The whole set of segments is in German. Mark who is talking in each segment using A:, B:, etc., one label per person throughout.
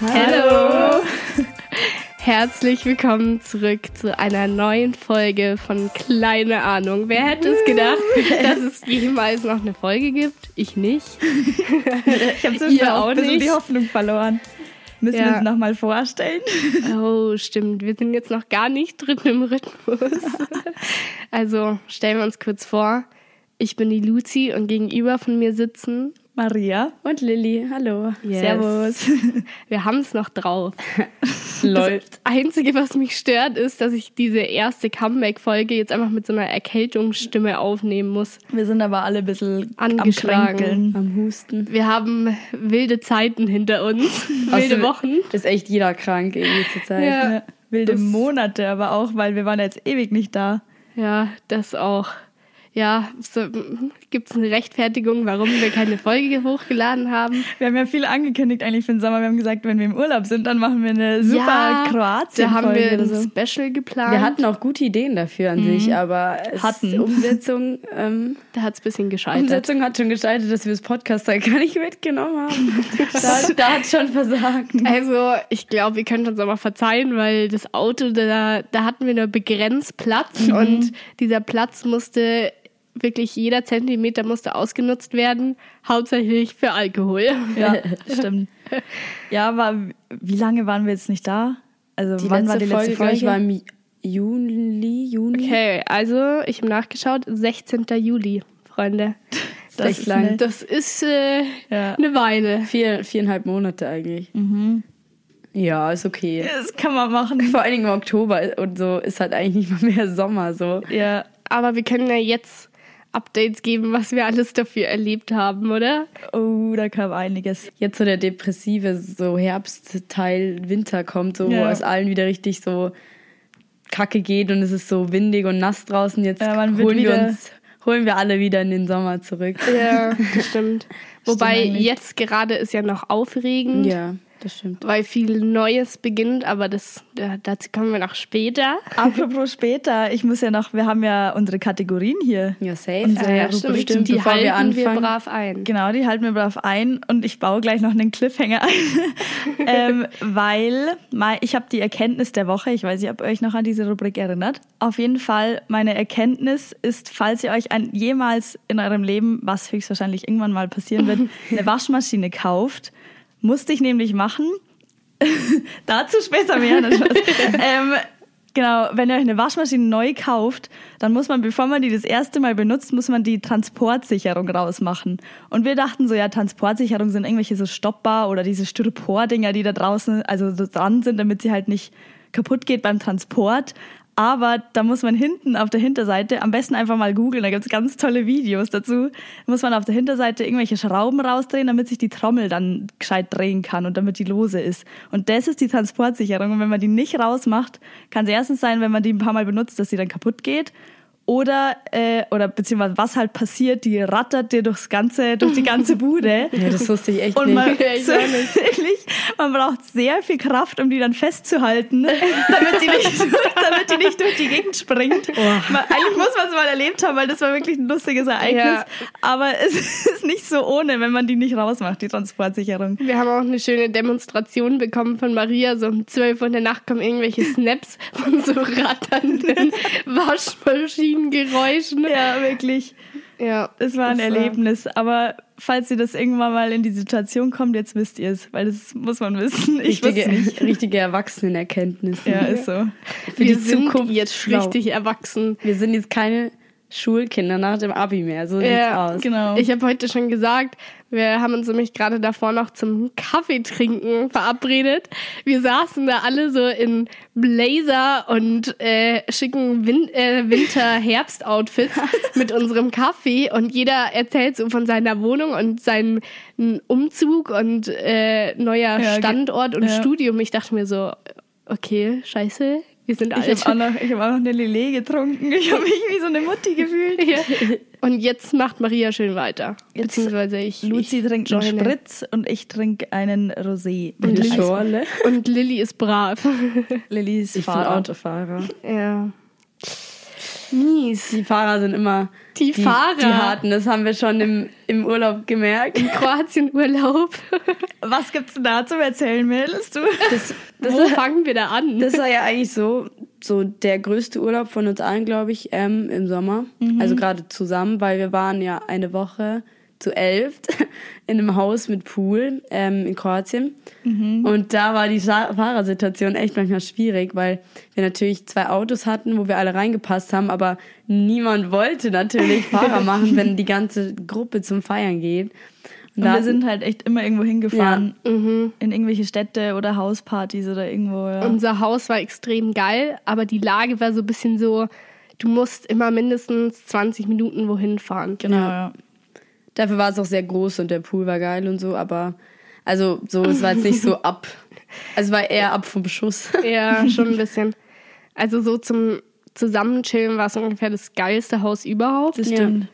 A: Hallo! Herzlich willkommen zurück zu einer neuen Folge von Kleine Ahnung. Wer hätte es gedacht, dass es jemals noch eine Folge gibt? Ich nicht.
B: Ich habe
A: Ihr
B: auch
A: nicht?
B: die Hoffnung verloren. Müssen
A: Ja.
B: wir uns nochmal vorstellen?
A: Oh, stimmt. Wir sind jetzt noch gar nicht drin im Rhythmus. Also stellen wir uns kurz vor. Ich bin die Luzi und gegenüber von mir sitzen
B: Maria.
C: Und Lilly, hallo.
A: Yes.
B: Servus.
A: Wir haben es noch drauf.
C: Läuft.
A: Das Einzige, was mich stört, ist, dass ich diese erste Comeback-Folge jetzt einfach mit so einer Erkältungsstimme aufnehmen muss.
B: Wir sind aber alle ein bisschen
A: Angeschlagen.
B: am.
C: Am Husten.
A: Wir haben wilde Zeiten hinter uns, wilde
C: Außerdem
A: Wochen.
C: Ist echt jeder krank irgendwie zur Zeit.
A: Ja.
B: Ja, wilde
A: Das-
B: Monate aber auch, weil wir waren jetzt ewig nicht da.
A: Ja, das auch. Ja, so, gibt es eine Rechtfertigung, warum wir keine Folge hochgeladen haben?
B: Wir haben ja viel angekündigt eigentlich für den Sommer. Wir haben gesagt, wenn wir im Urlaub sind, dann machen wir eine super
A: ja,
B: kroatien
A: Da haben wir ein
B: so.
A: Special geplant.
C: Wir hatten auch gute Ideen dafür an sich, aber es,
B: Hatten.
C: Umsetzung, ähm,
A: da hat es ein bisschen gescheitert.
C: Umsetzung hat schon gescheitert, dass wir das Podcast halt gar nicht mitgenommen haben. da, da hat schon versagt.
A: Also, ich glaube, ihr könnt uns aber verzeihen, weil das Auto, da, da hatten wir nur begrenzt Platz
B: Mhm.
A: und dieser Platz musste wirklich jeder Zentimeter musste ausgenutzt werden, hauptsächlich für Alkohol.
B: Ja, stimmt. Ja, aber wie lange waren wir jetzt nicht da? Also
C: Die
B: wann war die letzte
C: Folge,
B: Folge?
C: ich, war im Juli, Juni.
A: Okay, also ich habe nachgeschaut, 16. Juli, Freunde.
B: das ist
C: lang.
B: eine-
A: Das ist äh,
B: Ja.
A: eine Weile.
C: Vier, viereinhalb Monate eigentlich. Ja, ist okay.
B: Das kann man machen.
C: Vor allen Dingen im Oktober und so ist halt eigentlich nicht mal mehr Sommer so.
B: Ja,
A: Aber wir können ja jetzt Updates geben, was wir alles dafür erlebt haben, oder?
B: oh, da kam einiges.
C: Jetzt so der depressive so Herbstteil Winter kommt, so wo
B: Ja.
C: es allen wieder richtig so kacke geht und es ist so windig und nass draußen. Jetzt
B: Ja,
C: holen wir uns holen wir alle wieder in den Sommer zurück.
A: Ja, stimmt. Wobei
B: eigentlich.
A: jetzt gerade ist ja noch aufregend.
C: Ja, das stimmt.
A: weil viel Neues beginnt, aber das, da- dazu kommen wir noch später.
B: Apropos später, ich muss ja noch, wir haben ja unsere Kategorien hier.
C: Ja, safe.
B: Unsere
C: ja,
B: Rubrik,
C: stimmt.
A: die
C: Bevor
A: halten
C: wir anfangen.
A: brav ein.
B: Genau, die halten wir brav ein und ich baue gleich noch einen Cliffhanger ein, ähm, weil ich habe die Erkenntnis der Woche, ich weiß nicht, ob ihr euch noch an diese Rubrik erinnert. Auf jeden Fall, meine Erkenntnis ist, falls ihr euch ein, jemals in eurem Leben, was höchstwahrscheinlich irgendwann mal passieren wird, eine Waschmaschine kauft, musste ich nämlich machen, Dazu später mehr. ähm, genau, wenn ihr euch eine Waschmaschine neu kauft, dann muss man, bevor man die das erste Mal benutzt, muss man die Transportsicherung rausmachen. Und wir dachten so, ja, Transportsicherung sind irgendwelche so Stoppbar oder diese Styropor-Dinger, die da draußen, also so dran sind, damit sie halt nicht kaputt geht beim Transport. Aber da muss man hinten auf der Hinterseite, am besten einfach mal googeln, da gibt's ganz tolle Videos dazu, muss man auf der Hinterseite irgendwelche Schrauben rausdrehen, damit sich die Trommel dann gescheit drehen kann und damit die lose ist. Und das ist die Transportsicherung. Und wenn man die nicht rausmacht, kann es erstens sein, wenn man die ein paar Mal benutzt, dass sie dann kaputt geht. Oder, äh, oder beziehungsweise was halt passiert, die rattert dir durchs ganze, durch die ganze Bude.
C: Ja, das wusste ich echt
B: Und man,
C: nicht.
A: Ja,
B: wirklich, man braucht sehr viel Kraft, um die dann festzuhalten, damit die nicht, damit die nicht durch die Gegend springt. Man, eigentlich muss man es mal erlebt haben, weil das war wirklich ein lustiges Ereignis.
A: Ja.
B: Aber es ist nicht so ohne, wenn man die nicht rausmacht, die Transportsicherung.
A: Wir haben auch eine schöne Demonstration bekommen von Maria. So um 12 Uhr in der Nacht kommen irgendwelche Snaps von so ratternden Waschmaschinengeräuschen.
B: Ja, wirklich.
A: Ja,
B: Es war ein
A: das
B: Erlebnis. Aber falls ihr das irgendwann mal in die Situation kommt, jetzt wisst ihr es, weil das muss man wissen. Ich
C: Richtige,
B: nicht.
C: richtige Erwachsenenerkenntnisse.
B: Ja, ist so.
C: Für
A: Wir
C: die
A: sind
C: Zukunft
A: jetzt
C: schlau.
A: richtig erwachsen.
C: Wir sind jetzt keine Schulkinder nach dem Abi mehr. So sieht's
A: Ja,
C: aus.
B: Genau.
A: Ich habe heute schon gesagt, wir haben uns nämlich gerade davor noch zum Kaffee trinken verabredet. Wir saßen da alle so in Blazer und äh, schicken Win äh, Winter-Herbst-Outfits mit unserem Kaffee und jeder erzählt so von seiner Wohnung und seinem Umzug und äh, neuer
B: Ja,
A: Standort und
B: ja.
A: Studium. Ich dachte mir so, okay, scheiße, wir sind
B: Ich
A: alt.
B: habe auch, noch- ich hab auch noch eine Lillet getrunken. Ich habe mich wie so eine Mutti gefühlt.
A: Ja. Und jetzt macht Maria schön weiter.
B: Jetzt-
A: Beziehungsweise ich.
B: Luzi
A: ich
B: trinkt einen. Spritz und ich trinke einen Rosé. Eis.
C: Schorle.
A: Und Lilly ist brav.
B: Lilly ist
C: Ich bin
B: Fahrer.
C: Autofahrer.
A: ja. Mies.
C: Die Fahrer sind immer
A: Die Fahrer.
C: Die harten, das haben wir schon im, im Urlaub gemerkt.
A: Kroatien-Urlaub.
B: Was gibt's denn da zum Erzählen, Mädels? Du?
C: Das, das,
A: Wo fangen wir da an?
C: das war ja eigentlich so, so der größte Urlaub von uns allen, glaube ich, ähm, im Sommer. Also gerade zusammen, weil wir waren ja eine Woche zu elf in einem Haus mit Pool ähm, in Kroatien. Und da war die Fahrersituation echt manchmal schwierig, weil wir natürlich zwei Autos hatten, wo wir alle reingepasst haben, aber niemand wollte natürlich Fahrer machen, wenn die ganze Gruppe zum Feiern geht.
B: Und
C: da
B: wir sind halt echt immer irgendwo hingefahren.
A: Mhm.
B: In irgendwelche Städte oder Hauspartys oder irgendwo. Ja.
A: Unser Haus war extrem geil, aber die Lage war so ein bisschen so, du musst immer mindestens 20 Minuten wohin fahren.
B: genau,
C: Ja.
B: ja.
C: Dafür war es auch sehr groß und der Pool war geil und so, aber also so, es war jetzt nicht so ab. Also es war eher ab vom Schuss.
A: Ja, schon ein bisschen. Also so zum Zusammenchillen war es ungefähr das geilste Haus überhaupt.
B: Das stimmt.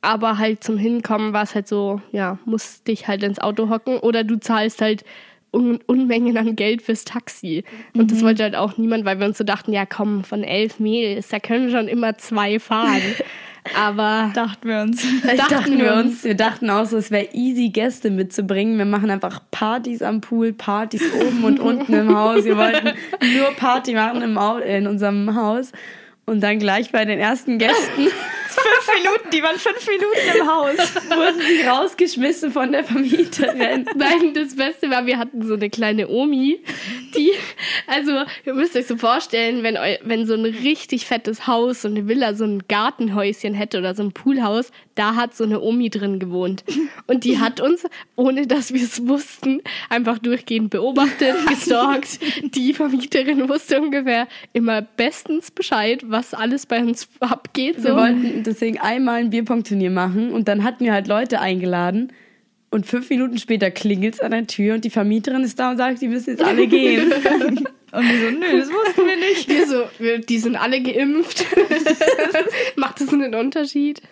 A: Aber halt zum Hinkommen war es halt so, ja, musst dich halt ins Auto hocken oder du zahlst halt Un Unmengen an Geld fürs Taxi. Und das wollte halt auch niemand, weil wir uns so dachten, ja komm, von elf Mädels, da können schon immer zwei fahren. Aber
B: Dachten wir uns.
A: Dachten
C: dachten,
A: wir uns.
C: wir dachten auch so, es wäre easy, Gäste mitzubringen. Wir machen einfach Partys am Pool, Partys oben und unten im Haus. Wir wollten nur Party machen im in unserem Haus. Und dann gleich bei den ersten Gästen
B: fünf Minuten, die waren fünf Minuten im Haus.
C: wurden sie rausgeschmissen von der Vermieterin.
A: Nein, das Beste war, wir hatten so eine kleine Omi, die, also ihr müsst euch so vorstellen, wenn, wenn so ein richtig fettes Haus, so eine Villa, so ein Gartenhäuschen hätte oder so ein Poolhaus, da hat so eine Omi drin gewohnt. Und die hat uns, ohne dass wir es wussten, einfach durchgehend beobachtet, gestalkt. Die Vermieterin wusste ungefähr immer bestens Bescheid, was alles bei uns abgeht. So.
C: Wir wollten deswegen einmal ein Bierpong-Turnier machen und dann hatten wir halt Leute eingeladen. Und fünf Minuten später klingelt es an der Tür und die Vermieterin ist da und sagt, die müssen jetzt alle gehen.
B: Und wir so, nö, das wussten wir nicht.
A: Wir so, wir, die sind alle geimpft. Macht das einen Unterschied?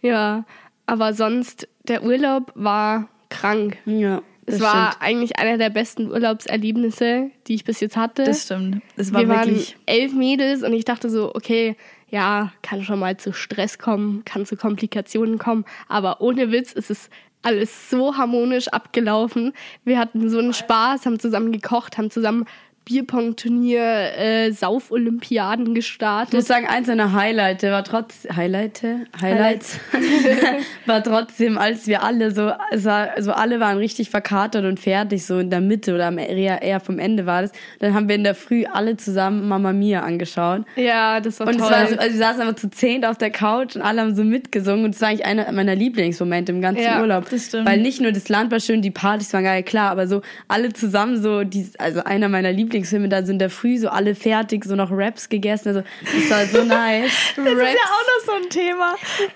A: Ja, aber sonst, der Urlaub war krank.
C: ja,
A: Es war
C: stimmt.
A: eigentlich einer der besten Urlaubserlebnisse, die ich bis jetzt hatte.
B: Das stimmt. Es war
A: Wir waren
B: wirklich.
A: elf Mädels und ich dachte so, okay, ja, kann schon mal zu Stress kommen, kann zu Komplikationen kommen, aber ohne Witz ist es alles so harmonisch abgelaufen. Wir hatten so einen Spaß, haben zusammen gekocht, haben zusammen Bierpong-Turnier, äh, Sauf-Olympiaden
C: Ich muss
A: gestartet.
C: sagen, eins seiner Highlights war trotz Highlight, Highlights war trotzdem, als wir alle so, also alle waren richtig verkatert und fertig, so in der Mitte oder am- eher, eher vom Ende war das. Dann haben wir in der Früh alle zusammen Mama Mia angeschaut.
A: Ja, das war
C: Und
A: toll.
C: war so, also wir saßen einfach zu zehnt auf der Couch und alle haben so mitgesungen und das war eigentlich einer meiner Lieblingsmomente im ganzen
A: Ja,
C: Urlaub.
B: das stimmt.
C: Weil nicht nur das Land war schön, die Partys waren geil, klar, aber so alle zusammen so, die, also einer meiner Lieblingsfilme, da sind in der Früh so alle fertig, so noch Raps gegessen, also das war so nice.
B: Das ist ja auch noch so ein Thema.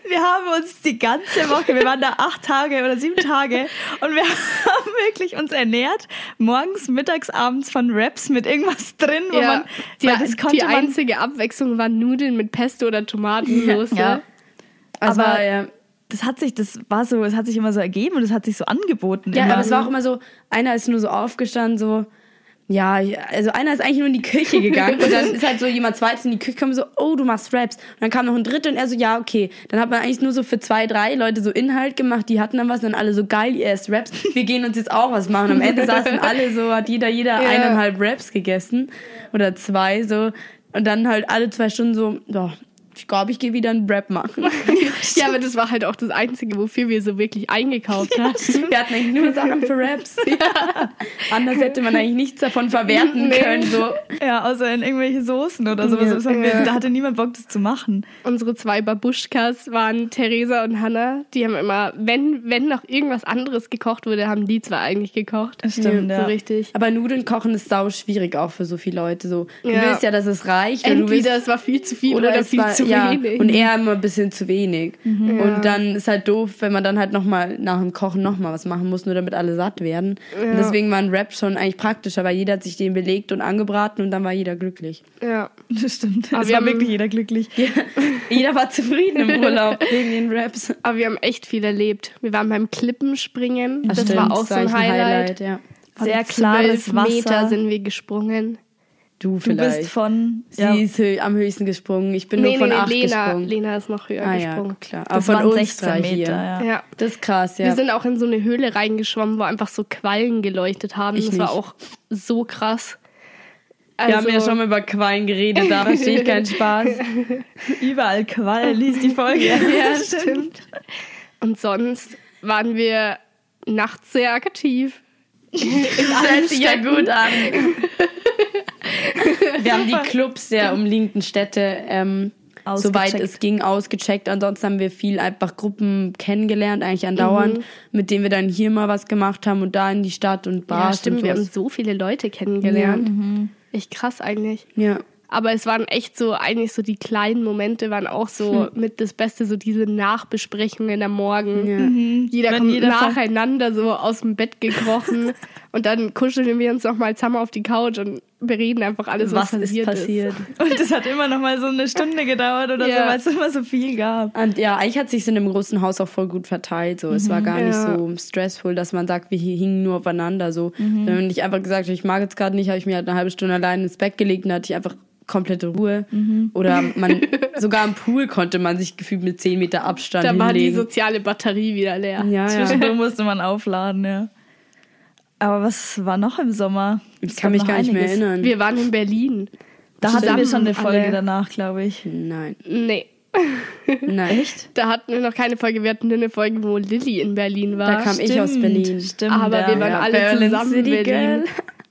B: Wir haben uns die ganze Woche, wir waren da acht Tage oder sieben Tage und wir haben wirklich uns ernährt, morgens, mittags, abends von Raps mit irgendwas drin, wo
A: ja,
B: man,
A: die,
B: das konnte
A: die einzige Abwechslung waren Nudeln mit Pesto oder Tomatensauce.
B: ja.
C: Also,
B: Aber-
C: ja.
B: das hat sich, das war so, es hat sich immer so ergeben und es hat sich so angeboten.
C: Ja,
B: immer.
C: aber es war auch immer so, einer ist nur so aufgestanden, so, ja, also einer ist eigentlich nur in die Küche gegangen und dann ist halt so jemand zweites in die Küche gekommen, so, oh, du machst Raps. Und dann kam noch ein dritter und er so, ja, okay. Dann hat man eigentlich nur so für zwei, drei Leute so Inhalt gemacht, die hatten dann was und dann alle so, geil, ihr esst Raps, wir gehen uns jetzt auch was machen. Am Ende saßen alle so, hat jeder, jeder
A: Ja.
C: eineinhalb Raps gegessen oder zwei, so. Und dann halt alle zwei Stunden so, doch, ich glaube, ich gehe wieder einen Rap machen.
A: ja, aber das war halt auch das Einzige, wofür wir so wirklich eingekauft haben.
C: Wir hatten eigentlich nur Sachen für Raps. Anders hätte man eigentlich nichts davon verwerten
A: Nee.
C: können. So.
B: ja, außer in irgendwelche Soßen oder sowas.
C: Ja.
B: Wir,
A: Ja.
B: da hatte niemand Bock, das zu machen.
A: Unsere zwei Babuschkas waren Theresa und Hannah. Die haben immer, wenn, wenn noch irgendwas anderes gekocht wurde, haben die zwar eigentlich gekocht.
B: Das stimmt,
A: so
B: ja.
A: richtig.
C: Aber Nudeln kochen ist sau schwierig auch für so viele Leute. So, du
A: Ja.
C: willst ja, dass es reicht. oder du
A: Entweder
C: willst,
A: es war viel zu viel oder,
C: es
A: viel zu
C: ja,
A: wenig.
C: Und eher immer ein bisschen zu wenig.
A: Ja.
C: Und dann ist halt doof, wenn man dann halt nochmal nach dem Kochen nochmal was machen muss, nur damit alle satt werden.
A: Ja.
C: Und deswegen war ein Rap schon eigentlich praktischer, weil jeder hat sich den belegt und angebraten und dann war jeder glücklich.
A: ja.
B: Das stimmt.
A: Aber
B: es
A: wir
B: war
A: haben-
B: wirklich jeder glücklich.
C: jeder war zufrieden im Urlaub wegen den Raps.
A: Aber wir haben echt viel erlebt. Wir waren beim Klippenspringen. Das,
C: Stimmt,
A: war auch so ein
C: eigentlich
A: Highlight.
B: Sehr
A: Von
B: klares
A: 12
B: Wasser.
A: Meter sind wir gesprungen.
C: Du
B: Du
C: vielleicht.
B: bist von.
C: Sie
B: Ja,
C: ist hö am höchsten gesprungen. Ich bin
A: Nee,
C: nur von
A: nee, nee,
C: acht
A: Lena,
C: gesprungen.
A: Lena ist noch höher
C: ah ja,
A: gesprungen.
C: klar. Aber
B: das
C: von
B: waren
C: uns
B: 16
C: drei
B: Meter.
C: hier.
B: Ja.
A: Ja.
C: Das ist krass, ja.
A: Wir sind auch in so eine Höhle reingeschwommen, wo einfach so Quallen geleuchtet haben.
C: Ich
A: das war
C: nicht.
A: auch so krass.
C: Wir haben ja
A: Also-
C: schon mal über Quallen geredet, da verstehe ich keinen Spaß.
B: Überall Qual, liest die Folge.
A: Ja, stimmt. Und sonst waren wir nachts sehr aktiv.
C: Das hört sich ja gut an. Wir haben die Clubs der umliegenden Städte, ähm, soweit es ging, ausgecheckt. Ansonsten haben wir viel einfach Gruppen kennengelernt, eigentlich andauernd, mit denen wir dann hier mal was gemacht haben und da in die Stadt und
A: Ja,
C: Bars
A: stimmt.
C: und
A: Wir haben so viele Leute kennengelernt. Echt krass eigentlich.
C: Ja.
A: Aber es waren echt so, eigentlich so die kleinen Momente waren auch so mit das Beste, so diese Nachbesprechungen am Morgen.
C: Ja.
A: Jeder
B: Wenn
A: kommt
B: jeder
A: nacheinander so aus dem Bett gekrochen und dann kuscheln wir uns nochmal zusammen auf die Couch und bereden einfach alles, was,
C: Was ist
A: passiert
C: passiert?
B: Und das hat immer noch mal so eine Stunde gedauert oder
A: Ja.
B: so, weil es immer so viel gab.
C: Und ja, eigentlich hat sich in dem großen Haus auch voll gut verteilt. So, es war gar nicht
A: Ja.
C: so stressful, dass man sagt, wir hingen nur aufeinander. So, wenn ich einfach gesagt habe, ich mag jetzt gerade nicht, habe ich mir halt eine halbe Stunde allein ins Bett gelegt und hatte ich einfach komplette Ruhe. Oder man sogar im Pool konnte man sich gefühlt mit 10 Meter Abstand
A: Da war die
C: hinlegen.
A: soziale Batterie wieder leer.
C: ja, ja.
B: Zwischendurch musste man aufladen, ja. Aber was war noch im Sommer?
C: Ich
B: Es
C: kann mich gar nicht mehr
B: einiges.
C: erinnern.
A: Wir waren in Berlin.
B: Da hatten wir schon eine Folge
A: alle.
B: danach, glaube ich.
C: Nein,
A: Nee.
C: nein. Echt?
A: Da hatten wir noch keine Folge. Wir hatten nur eine Folge, wo Lilly in Berlin war.
C: Da kam ich aus
B: Stimmt,
C: Berlin.
B: Stimmt,
A: Aber
B: ja.
A: wir waren
C: ja.
A: alle
C: Berlin
A: zusammen in Berlin.
C: Girl.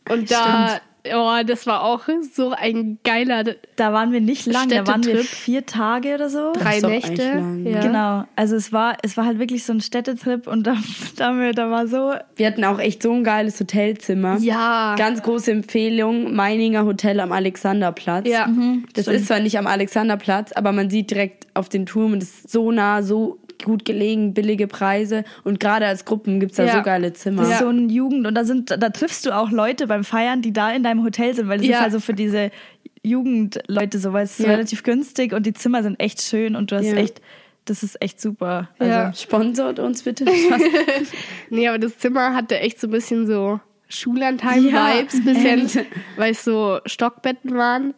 A: Und da, oh, das war auch so ein geiler
B: Da waren wir nicht lang, da waren wir vier Tage oder so.
A: drei Nächte. Ja.
B: Genau, also es war, es war halt wirklich so ein Städtetrip und da, da, da war so,
C: Wir hatten auch echt so ein geiles Hotelzimmer.
A: Ja.
C: Ganz große Empfehlung, Meininger Hotel am Alexanderplatz.
A: Ja.
C: Das ist zwar nicht am Alexanderplatz, aber man sieht direkt auf den Turm und es ist so nah, so gut gelegen, billige Preise und gerade als Gruppen gibt's da
A: Ja.
C: so geile Zimmer.
B: das ist so ein Jugend und da sind, da triffst du auch Leute beim Feiern, die da in deinem Hotel sind, weil das
A: Ja.
B: ist also für diese Jugendleute so, weil es ist
C: Ja.
B: relativ günstig und die Zimmer sind echt schön und du hast echt, das ist echt super. Also,
A: Ja.
C: Sponsort uns bitte.
A: Nee, aber das Zimmer hatte echt so ein bisschen so Schullandheim-Vibes,
C: Ja,
A: bisschen, weil es so Stockbetten waren.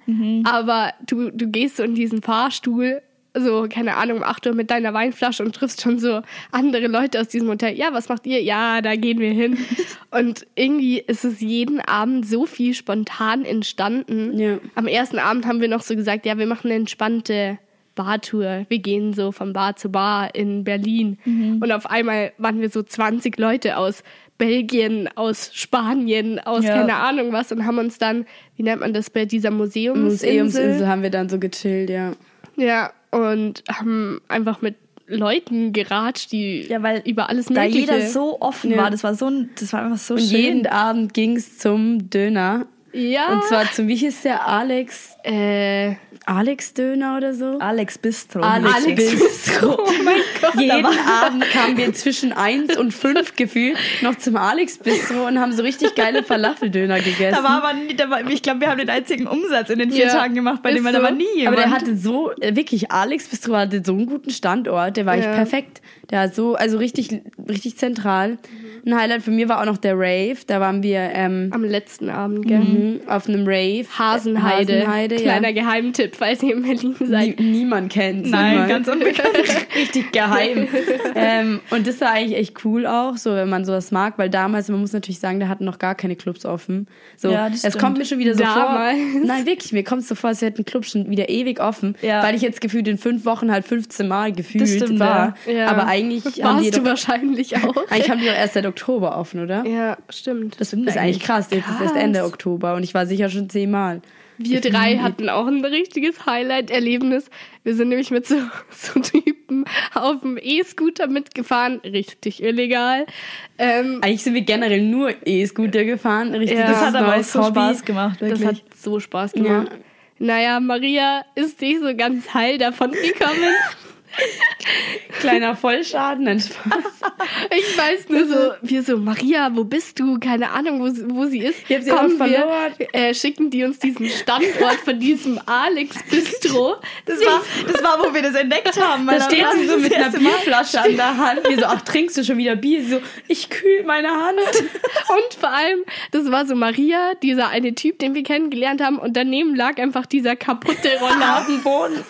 A: Aber du, du gehst so in diesen Fahrstuhl, so, keine Ahnung, um 8 Uhr mit deiner Weinflasche und triffst schon so andere Leute aus diesem Hotel. Ja, was macht ihr? Ja, da gehen wir hin. und irgendwie ist es jeden Abend so viel spontan entstanden.
C: Ja.
A: Am ersten Abend haben wir noch so gesagt, ja, wir machen eine entspannte Bartour. Wir gehen so von Bar zu Bar in Berlin. Und auf einmal waren wir so 20 Leute aus Belgien, aus Spanien, aus
B: Ja.
A: keine Ahnung was und haben uns dann, wie nennt man das bei dieser Museumsinsel?
C: Museumsinsel haben wir dann so gechillt, ja.
A: Ja, und haben einfach mit Leuten geratscht, die
B: Ja, weil
A: über alles
B: da
A: Mögliche.
B: jeder so offen
C: Ja.
B: war, das war so ein, das war einfach so
C: Und
B: schön.
C: jeden Abend ging's zum Döner.
A: ja,
C: Und zwar zum, wie hieß der, Alex,
A: äh,
C: Alex Döner oder so?
B: Alex Bistro.
C: Alex
B: hieß es.
C: Bistro.
A: oh mein Gott.
C: Jeden Abend kamen wir zwischen eins und fünf gefühlt noch zum Alex Bistro und haben so richtig geile Falafeldöner gegessen.
B: Da war aber nie, da war, ich glaube, wir haben den einzigen Umsatz in den vier
A: Ja,
B: Tagen gemacht, bei
A: ist
B: dem da
A: so.
B: war nie jemand.
C: aber der hatte so, äh, wirklich, Alex Bistro hatte so einen guten Standort, der war echt
A: Ja.
C: perfekt. Der hat so, also richtig, richtig zentral. Ein Highlight für mir war auch noch der Rave. Da waren wir ähm,
A: Am letzten Abend, gell?
C: mhm, auf einem Rave.
A: Hasenheide.
C: Hasenheide,
A: Kleiner
C: ja.
A: Geheimtipp, falls ihr in Berlin
C: Nie,
A: seid.
C: niemand kennt.
B: Nein, ganz unbekannt.
C: Richtig geheim. ähm, und das war eigentlich echt cool auch, so wenn man sowas mag, weil damals, man muss natürlich sagen, da hatten noch gar keine Clubs offen. So,
B: Ja, das
C: es
B: stimmt.
C: kommt mir schon wieder so
A: Damals.
C: vor. Nein, wirklich, mir kommt es so vor, als hätten Clubs schon wieder ewig offen,
B: Ja.
C: weil ich jetzt gefühlt in fünf Wochen halt 15 Mal gefühlt
B: stimmt,
C: war.
A: Ja.
C: Aber eigentlich haben die
A: Warst du
C: doch,
A: wahrscheinlich auch.
C: eigentlich haben die doch erst seit Oktober offen, oder?
A: Ja, stimmt.
C: Das ist eigentlich krass. Jetzt ist erst
A: Krass.
C: Ende Oktober und ich war sicher schon zehnmal.
A: Wir drei hatten auch ein richtiges Highlight-Erlebnis. Wir sind nämlich mit so, so Typen auf dem E-Scooter mitgefahren. Richtig illegal. Ähm,
C: Eigentlich sind wir generell nur E-Scooter gefahren. Richtig
A: Ja.
B: das hat aber auch so
C: Hobby.
B: Spaß gemacht, wirklich.
A: das hat so Spaß gemacht. Naja, Maria ist nicht so ganz heil davon gekommen.
C: Kleiner Vollschaden, ein Spaß.
A: Ich weiß nur so, wir so, Maria, wo bist du? Keine Ahnung, wo, sie- wo sie ist.
C: Ich hab sie
A: Kommen
C: auch verloren.
A: Wir, äh, schicken die uns diesen Standort von diesem Alex Bistro.
B: Das war, das war, wo wir das entdeckt haben.
C: Da steht
B: war
C: sie so mit einer. Bierflasche an der Hand. Wir so, ach, trinkst du schon wieder Bier? Sie so, ich kühl meine Hand.
A: Und vor allem, das war so Maria, dieser eine Typ, den wir kennengelernt haben. Und daneben lag einfach dieser kaputte Roller.
C: Auf dem Boden.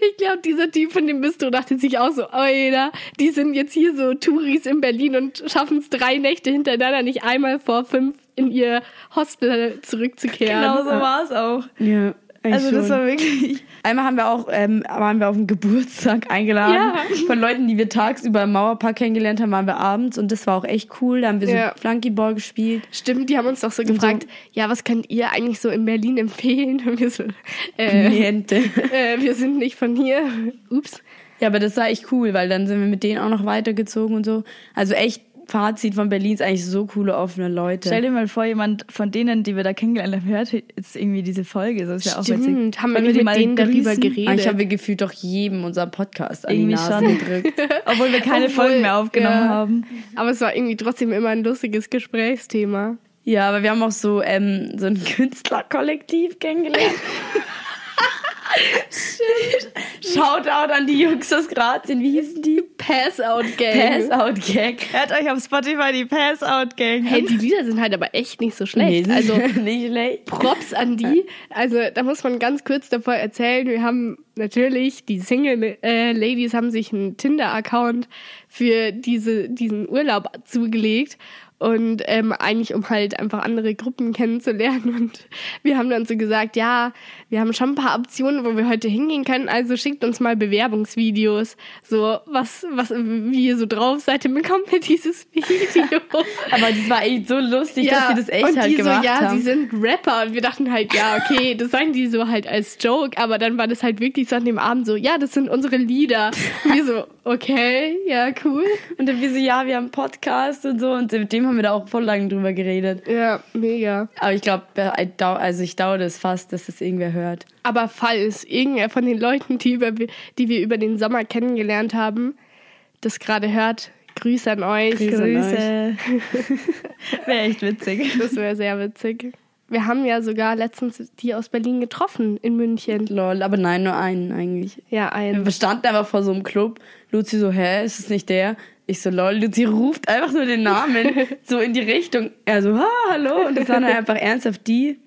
A: Ich glaube, dieser Typ von dem Bistro dachte sich auch so, Oida, die sind jetzt hier so Touris in Berlin und schaffen es drei Nächte hintereinander nicht einmal vor fünf in ihr Hostel zurückzukehren.
B: Genau so war es auch.
C: Ja,
B: Also das war wirklich...
C: Einmal haben wir auch, ähm, waren wir auf dem Geburtstag eingeladen.
A: Ja.
C: Von Leuten, die wir tagsüber im Mauerpark kennengelernt haben, waren wir abends und das war auch echt cool. Da haben wir
A: Ja.
C: so Flunkyball gespielt.
A: Stimmt, die haben uns doch so gefragt, ja, was könnt ihr eigentlich so in Berlin empfehlen? Und wir so, äh,
C: Niente.
A: äh, wir sind nicht von hier. Ups.
C: Ja, aber das war echt cool, weil dann sind wir mit denen auch noch weitergezogen und so. Also echt, Fazit von Berlin ist eigentlich so coole, offene Leute.
B: Stell dir mal vor, jemand von denen, die wir da kennengelernt haben, hört jetzt irgendwie diese Folge. Das ist ja auch witzig.
A: Stimmt, haben wir nicht
B: die
A: mit denen darüber geredet.
C: Ah, Ich habe gefühlt doch jedem unser Podcast an die
B: Irgendwie
C: Nase
B: schon.
C: gedrückt.
B: Obwohl wir keine
A: Obwohl,
B: Folgen mehr aufgenommen
A: ja.
B: haben.
A: Aber es war irgendwie trotzdem immer ein lustiges Gesprächsthema.
C: Ja, aber wir haben auch so, ähm, so ein Künstlerkollektiv kennengelernt. Shoutout an die Jungs aus Grazien. Wie hießen die?
A: Pass-Out-Gang.
C: Pass-Out Gag.
B: Hört euch auf Spotify die Pass-Out-Gang.
A: Hey, die Lieder sind halt aber echt nicht so schlecht.
C: Nee,
A: also
C: nicht schlecht.
A: Props an die. Also da muss man ganz kurz davor erzählen. Wir haben natürlich, die Single-Ladies haben sich einen Tinder-Account für diese, diesen Urlaub zugelegt. Und ähm, eigentlich, um halt einfach andere Gruppen kennenzulernen. Und wir haben dann so gesagt, ja, wir haben schon ein paar Optionen, wo wir heute hingehen können. Also schickt uns mal Bewerbungsvideos. So, was, was, wie ihr so drauf seid, dann bekommt ihr dieses Video.
C: Aber das war echt so lustig, dass sie das echt
A: und
C: halt
A: die
C: gemacht
A: so, ja,
C: haben.
A: sie sind Rapper. Und wir dachten halt, ja, okay, das sagen die so halt als Joke. Aber dann war das halt wirklich so an dem Abend so, ja, das sind unsere Lieder. Und wir so, okay, ja, cool.
C: und dann wir so, ja, wir haben Podcast und so. Und mit haben wir da auch voll lange drüber geredet.
A: Ja, mega.
C: Aber ich glaube, also ich dauere das fast, dass das irgendwer hört.
A: Aber falls irgendwer von den Leuten, die, über, die wir über den Sommer kennengelernt haben, das gerade hört, Grüße an euch.
C: Grüße
B: Grüße. Wäre echt witzig.
A: Das wäre sehr witzig. Wir haben ja sogar letztens die aus Berlin getroffen in München.
C: Lol, aber nein, nur einen eigentlich.
A: Ja, ein.
C: Wir standen einfach vor so einem Club. Luzi so, hä, ist es nicht der? Ich so, lol, Luzi ruft einfach nur den Namen so in die Richtung. Er so, ha, hallo. Und das waren halt einfach ernsthaft die,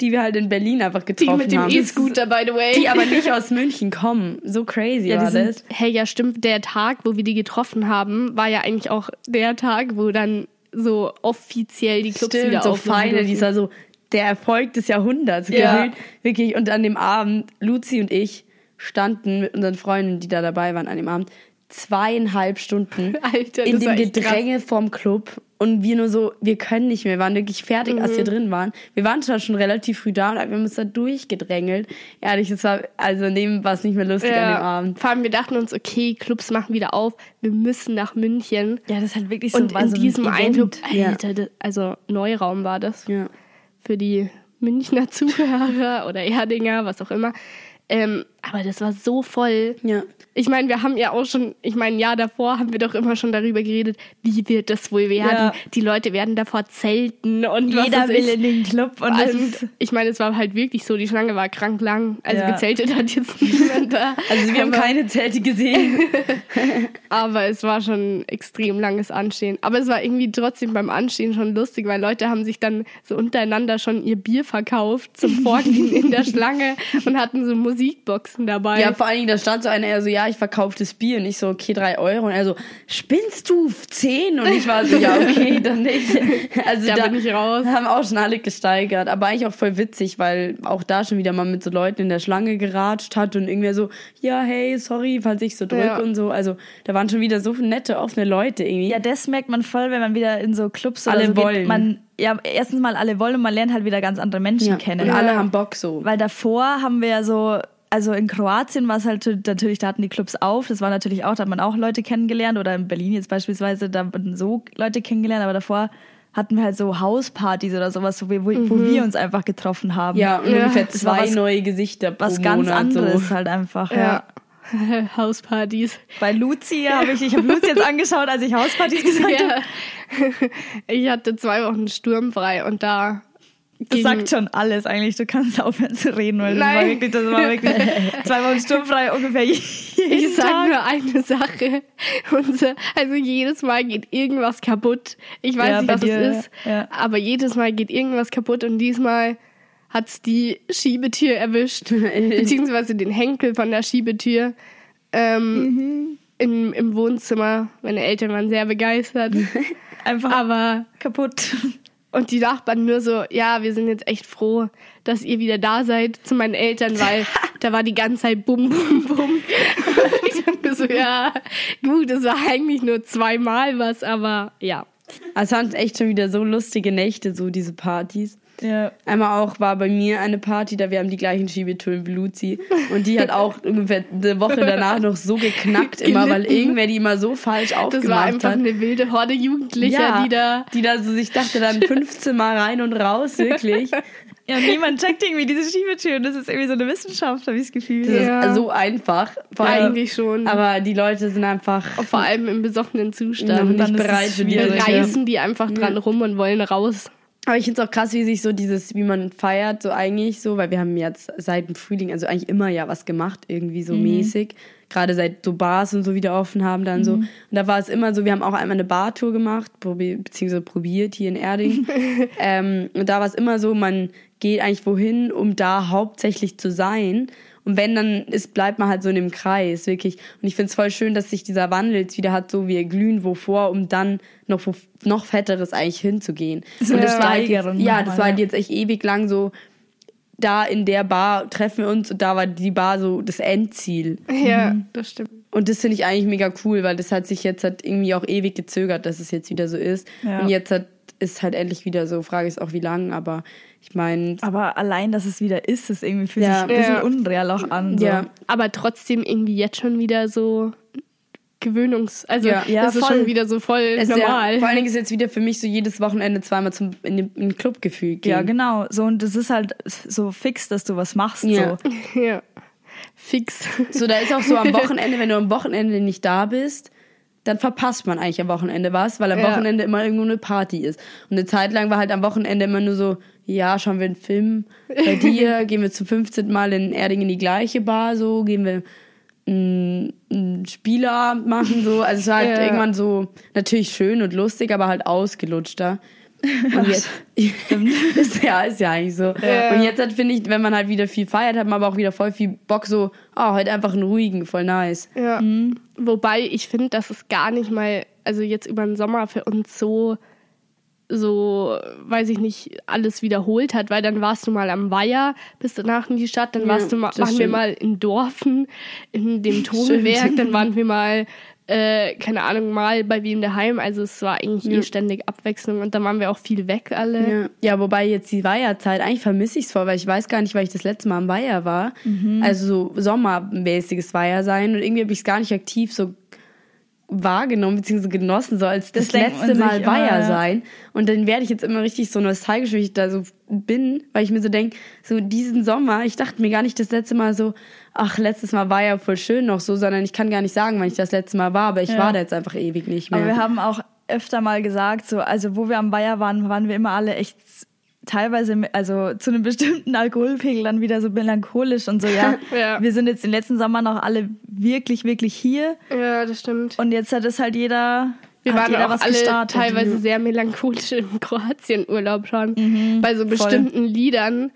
C: die wir halt in Berlin einfach
A: Die
C: getroffen
A: mit dem
C: haben.
A: E-Scooter, by the way.
C: Die aber nicht aus München kommen. So crazy
A: Ja,
C: war
A: die sind,
C: das.
A: hey, ja, stimmt. Der Tag, wo wir die getroffen haben, war ja eigentlich auch der Tag, wo dann so offiziell die Clubs wieder
C: Stimmt, so
A: aufmachen
C: feine,
A: durften.
C: dieser so der Erfolg des Jahrhunderts
A: Ja.
C: gefühlt. Wirklich. Und an dem Abend, Luzi und ich standen mit unseren Freunden, die da dabei waren, an dem Abend zweieinhalb Stunden
A: Alter,
C: in dem Gedränge vorm Club. Und wir nur so, wir können nicht mehr. Wir waren wirklich fertig, als wir
A: Mhm.
C: drin waren. Wir waren zwar schon relativ früh da und wir haben uns da durchgedrängelt. Ehrlich, das war, also neben war es nicht mehr lustig an dem
A: Ja,
C: Abend.
A: vor allem, wir dachten uns, okay, Clubs machen wieder auf, wir müssen nach München.
B: Ja, das halt wirklich so.
A: Und in
B: so ein
A: diesem. Eindruck,
C: Ja.
A: Alter, das, also Neuraum war das
C: Ja.
A: für die Münchner Zuhörer oder Erdinger, was auch immer. Ähm, aber das war so voll.
C: Ja.
A: Ich meine, wir haben ja auch schon, ich meine, ein Jahr davor haben wir doch immer schon darüber geredet, wie wird das wohl werden?
B: Ja.
A: Die Leute werden davor zelten und was
B: Jeder will
A: ich.
B: in den Club und ist.
A: ich meine, es war halt wirklich so, die Schlange war krank lang. Also
B: Ja.
A: gezeltet hat jetzt niemand da.
C: Also wir haben keine Zelte gesehen.
A: aber es war schon ein extrem langes Anstehen. Aber es war irgendwie trotzdem beim Anstehen schon lustig, weil Leute haben sich dann so untereinander schon ihr Bier verkauft zum Vorglühen in der Schlange und hatten so Musikboxen dabei.
C: Ja, vor allen Dingen, da stand so einer, er so, ja, ich verkaufe das Bier. Und ich so, okay, drei Euro. Und er so, spinnst du? Zehn? Und ich war so, ja, okay, dann nicht. Also
A: Da
C: da,
A: bin ich raus.
C: haben auch schon alle gesteigert. Aber eigentlich auch voll witzig, weil auch da schon wieder mal mit so Leuten in der Schlange geratscht hat und irgendwer so, ja, hey, sorry, falls ich so drück
A: Ja.
C: und so. Also da waren schon wieder so nette, offene Leute irgendwie.
B: Ja, das merkt man voll, wenn man wieder in so Clubs
C: Alle
B: so
C: wollen.
B: geht. Man, ja, erstens mal alle wollen und man lernt halt wieder ganz andere Menschen
C: Ja.
B: kennen.
C: Und alle haben Bock so.
B: Weil davor haben wir ja so, also in Kroatien war es halt natürlich, da hatten die Clubs auf. Das war natürlich auch, da hat man auch Leute kennengelernt oder in Berlin jetzt beispielsweise, da wurden so Leute kennengelernt, aber davor hatten wir halt so Hauspartys oder sowas, wo wir, wo, wo wir uns einfach getroffen haben.
C: Ja,
A: Ja,
C: ungefähr zwei
B: was-
C: neue Gesichter pro
B: Was ganz
C: Monat.
B: anderes
C: So.
B: halt einfach. Ja.
A: Ja. Hauspartys.
B: Bei Luzi habe ich, ich habe Luzi jetzt angeschaut, als ich Hauspartys gesagt habe.
A: Ja. Ich hatte zwei Wochen sturmfrei und da.
B: Das sagt schon alles eigentlich. Du kannst aufhören zu reden, weil das war wirklich, das war wirklich zwei Wochen sturmfrei ungefähr
A: Ich sag
B: Tag.
A: nur eine Sache. Also jedes Mal geht irgendwas kaputt. Ich weiß
B: Ja,
A: nicht, was
B: dir,
A: es ist,
B: ja.
A: aber jedes Mal geht irgendwas kaputt und diesmal hat's die Schiebetür erwischt, beziehungsweise den Henkel von der Schiebetür. Ähm,
B: Mhm.
A: im, Im Wohnzimmer. Meine Eltern waren sehr begeistert.
B: Einfach
A: Aber
B: kaputt.
A: Und die Nachbarn nur so, ja, wir sind jetzt echt froh, dass ihr wieder da seid zu meinen Eltern, weil da war die ganze Zeit bum, bum, bum. ich dachte so, ja, gut, es war eigentlich nur zweimal was, aber ja.
C: Also es waren echt schon wieder so lustige Nächte, so diese Partys.
B: Ja.
C: Einmal auch war bei mir eine Party, da wir haben die gleichen Schiebetüren wie Luzi. Und die hat auch ungefähr eine Woche danach noch so geknackt immer, weil irgendwer die immer so falsch
A: Das
C: aufgemacht
A: war einfach
C: hat.
A: eine wilde Horde Jugendlicher,
C: ja,
A: die da.
C: die da so, ich dachte dann 15 Mal rein und raus, wirklich.
B: Ja, niemand checkt irgendwie diese Schiebetür. Und das ist irgendwie so eine Wissenschaft, habe ich das Gefühl.
C: Das
A: Ja.
C: ist so einfach. Vor allem-
A: Eigentlich schon.
C: Aber die Leute sind einfach
A: vor allem im besoffenen Zustand.
C: nicht
B: dann ist es
C: bereit für die
A: reißen die einfach dran rum und wollen raus.
C: Aber ich finde es auch krass, wie sich so dieses, wie man feiert, so eigentlich so, weil wir haben jetzt seit dem Frühling, also eigentlich immer ja was gemacht, irgendwie so mäßig. Gerade seit so Bars und so wieder offen haben dann so. Und da war es immer so, wir haben auch einmal eine Bartour gemacht, probi beziehungsweise probiert hier in Erding. ähm, und da war es immer so, man geht eigentlich wohin, um da hauptsächlich zu sein. Und wenn, dann ist, bleibt man halt so in dem Kreis, wirklich. Und ich finde es voll schön, dass sich dieser Wandel jetzt wieder hat, so wir glühen wovor, um dann noch wo, noch Fetteres eigentlich hinzugehen.
B: So
C: und das war halt jetzt, ja, das war halt jetzt echt ewig lang so, da in der Bar treffen wir uns und da war die Bar so das Endziel.
A: Ja, das stimmt.
C: Und das finde ich eigentlich mega cool, weil das hat sich jetzt halt irgendwie auch ewig gezögert, dass es jetzt wieder so ist.
B: Ja.
C: Und jetzt hat, ist halt endlich wieder so. Frage ist auch, wie lang, aber ich meine,
B: Aber allein, dass es wieder ist, ist irgendwie fühlt
C: Ja.
B: sich ein bisschen
A: Ja.
B: unreal auch an. So.
C: ja.
A: Aber trotzdem irgendwie jetzt schon wieder so Gewöhnungs... Also
C: Ja.
B: Ja,
A: das ist
B: voll.
A: schon wieder so voll
C: Es
A: normal.
C: Ja, vor allen Dingen ist jetzt wieder für mich so jedes Wochenende zweimal zum, in den, in den Club gefühlt gehen.
B: Ja, genau. So, und das ist halt so fix, dass du was machst.
C: Ja.
B: So.
A: ja. Fix.
C: So, da ist auch so am Wochenende, wenn du am Wochenende nicht da bist, dann verpasst man eigentlich am Wochenende was, weil am
A: Ja.
C: Wochenende immer irgendwo eine Party ist. Und eine Zeit lang war halt am Wochenende immer nur so, ja, schauen wir einen Film bei dir, gehen wir zum 15. Mal in Erding in die gleiche Bar, so, gehen wir einen, einen Spieleabend machen, so. Also es war halt
A: Ja.
C: irgendwann so natürlich schön und lustig, aber halt ausgelutschter. Und jetzt, ist, ja, ist ja eigentlich so.
A: Ja.
C: Und jetzt halt, finde ich, wenn man halt wieder viel feiert, hat man aber auch wieder voll viel Bock, so, oh, heute einfach einen ruhigen, voll nice.
A: Ja. Wobei ich finde, dass es gar nicht mal, also jetzt über den Sommer für uns so, so, weiß ich nicht, alles wiederholt hat, weil dann warst du mal am Weiher, bist danach in die Stadt, dann
C: Ja,
A: warst du mal, waren wir
C: stimmt.
A: mal in Dorfen, in dem Tobewerk, dann waren wir mal, äh, keine Ahnung, mal bei wem daheim. Also es war eigentlich eh
C: Ja.
A: ständig Abwechslung und dann waren wir auch viel weg alle.
C: Ja. ja, wobei jetzt die Weiherzeit, eigentlich vermisse ich es voll, weil ich weiß gar nicht, weil ich das letzte Mal am Weiher war. Also so sommermäßiges Weiher sein und irgendwie habe ich es gar nicht aktiv so wahrgenommen bzw. genossen, so als das,
B: Das
C: letzte Mal Weiher sein. Und dann werde ich jetzt immer richtig so nostalgisch, wenn ich da so bin, weil ich mir so denke, so diesen Sommer, ich dachte mir gar nicht das letzte Mal so, ach, letztes Mal war ja voll schön noch so, sondern ich kann gar nicht sagen, wann ich das letzte Mal war, aber ich
B: Ja.
C: war da jetzt einfach ewig nicht mehr.
B: Aber wir haben auch öfter mal gesagt, so, also wo wir am Bayer waren, waren wir immer alle echt teilweise, also zu einem bestimmten Alkoholpegel dann wieder so melancholisch und so, ja,
A: Ja.
B: wir sind jetzt den letzten Sommer noch alle wirklich, wirklich hier
A: Ja, das stimmt.
B: und jetzt hat es halt jeder,
A: Wir waren
B: jeder
A: auch alle
B: gestartet.
A: teilweise sehr melancholisch im Kroatien-Urlaub schon.
B: Mhm,
A: Bei so bestimmten Liedern,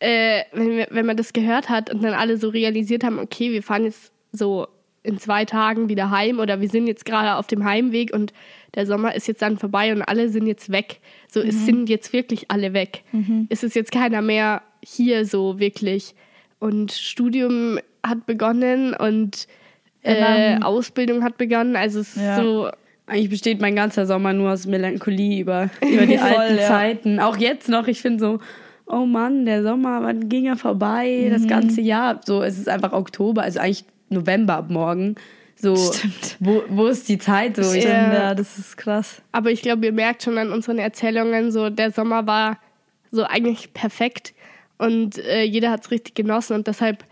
A: äh, wenn, wenn man das gehört hat und dann alle so realisiert haben, okay, wir fahren jetzt so in zwei Tagen wieder heim oder wir sind jetzt gerade auf dem Heimweg und der Sommer ist jetzt dann vorbei und alle sind jetzt weg. So,
B: Mhm.
A: es sind jetzt wirklich alle weg. Es ist jetzt keiner mehr hier so wirklich. Und Studium hat begonnen und äh, Ausbildung hat begonnen. Also es ist
B: Ja.
A: so
C: Eigentlich besteht mein ganzer Sommer nur aus Melancholie über, über die
B: Voll,
C: alten
B: ja.
C: Zeiten. Auch jetzt noch, ich finde so, oh Mann, der Sommer, wann ging er vorbei? Das ganze Jahr. So, es ist einfach Oktober, also eigentlich November ab morgen. So,
B: Stimmt.
C: wo, wo ist die Zeit? So, ich,
B: Stimmt,
A: Ja.
B: ja, das ist krass.
A: Aber ich glaube, ihr merkt schon an unseren Erzählungen, so der Sommer war so eigentlich perfekt und äh, jeder hat es richtig genossen und deshalb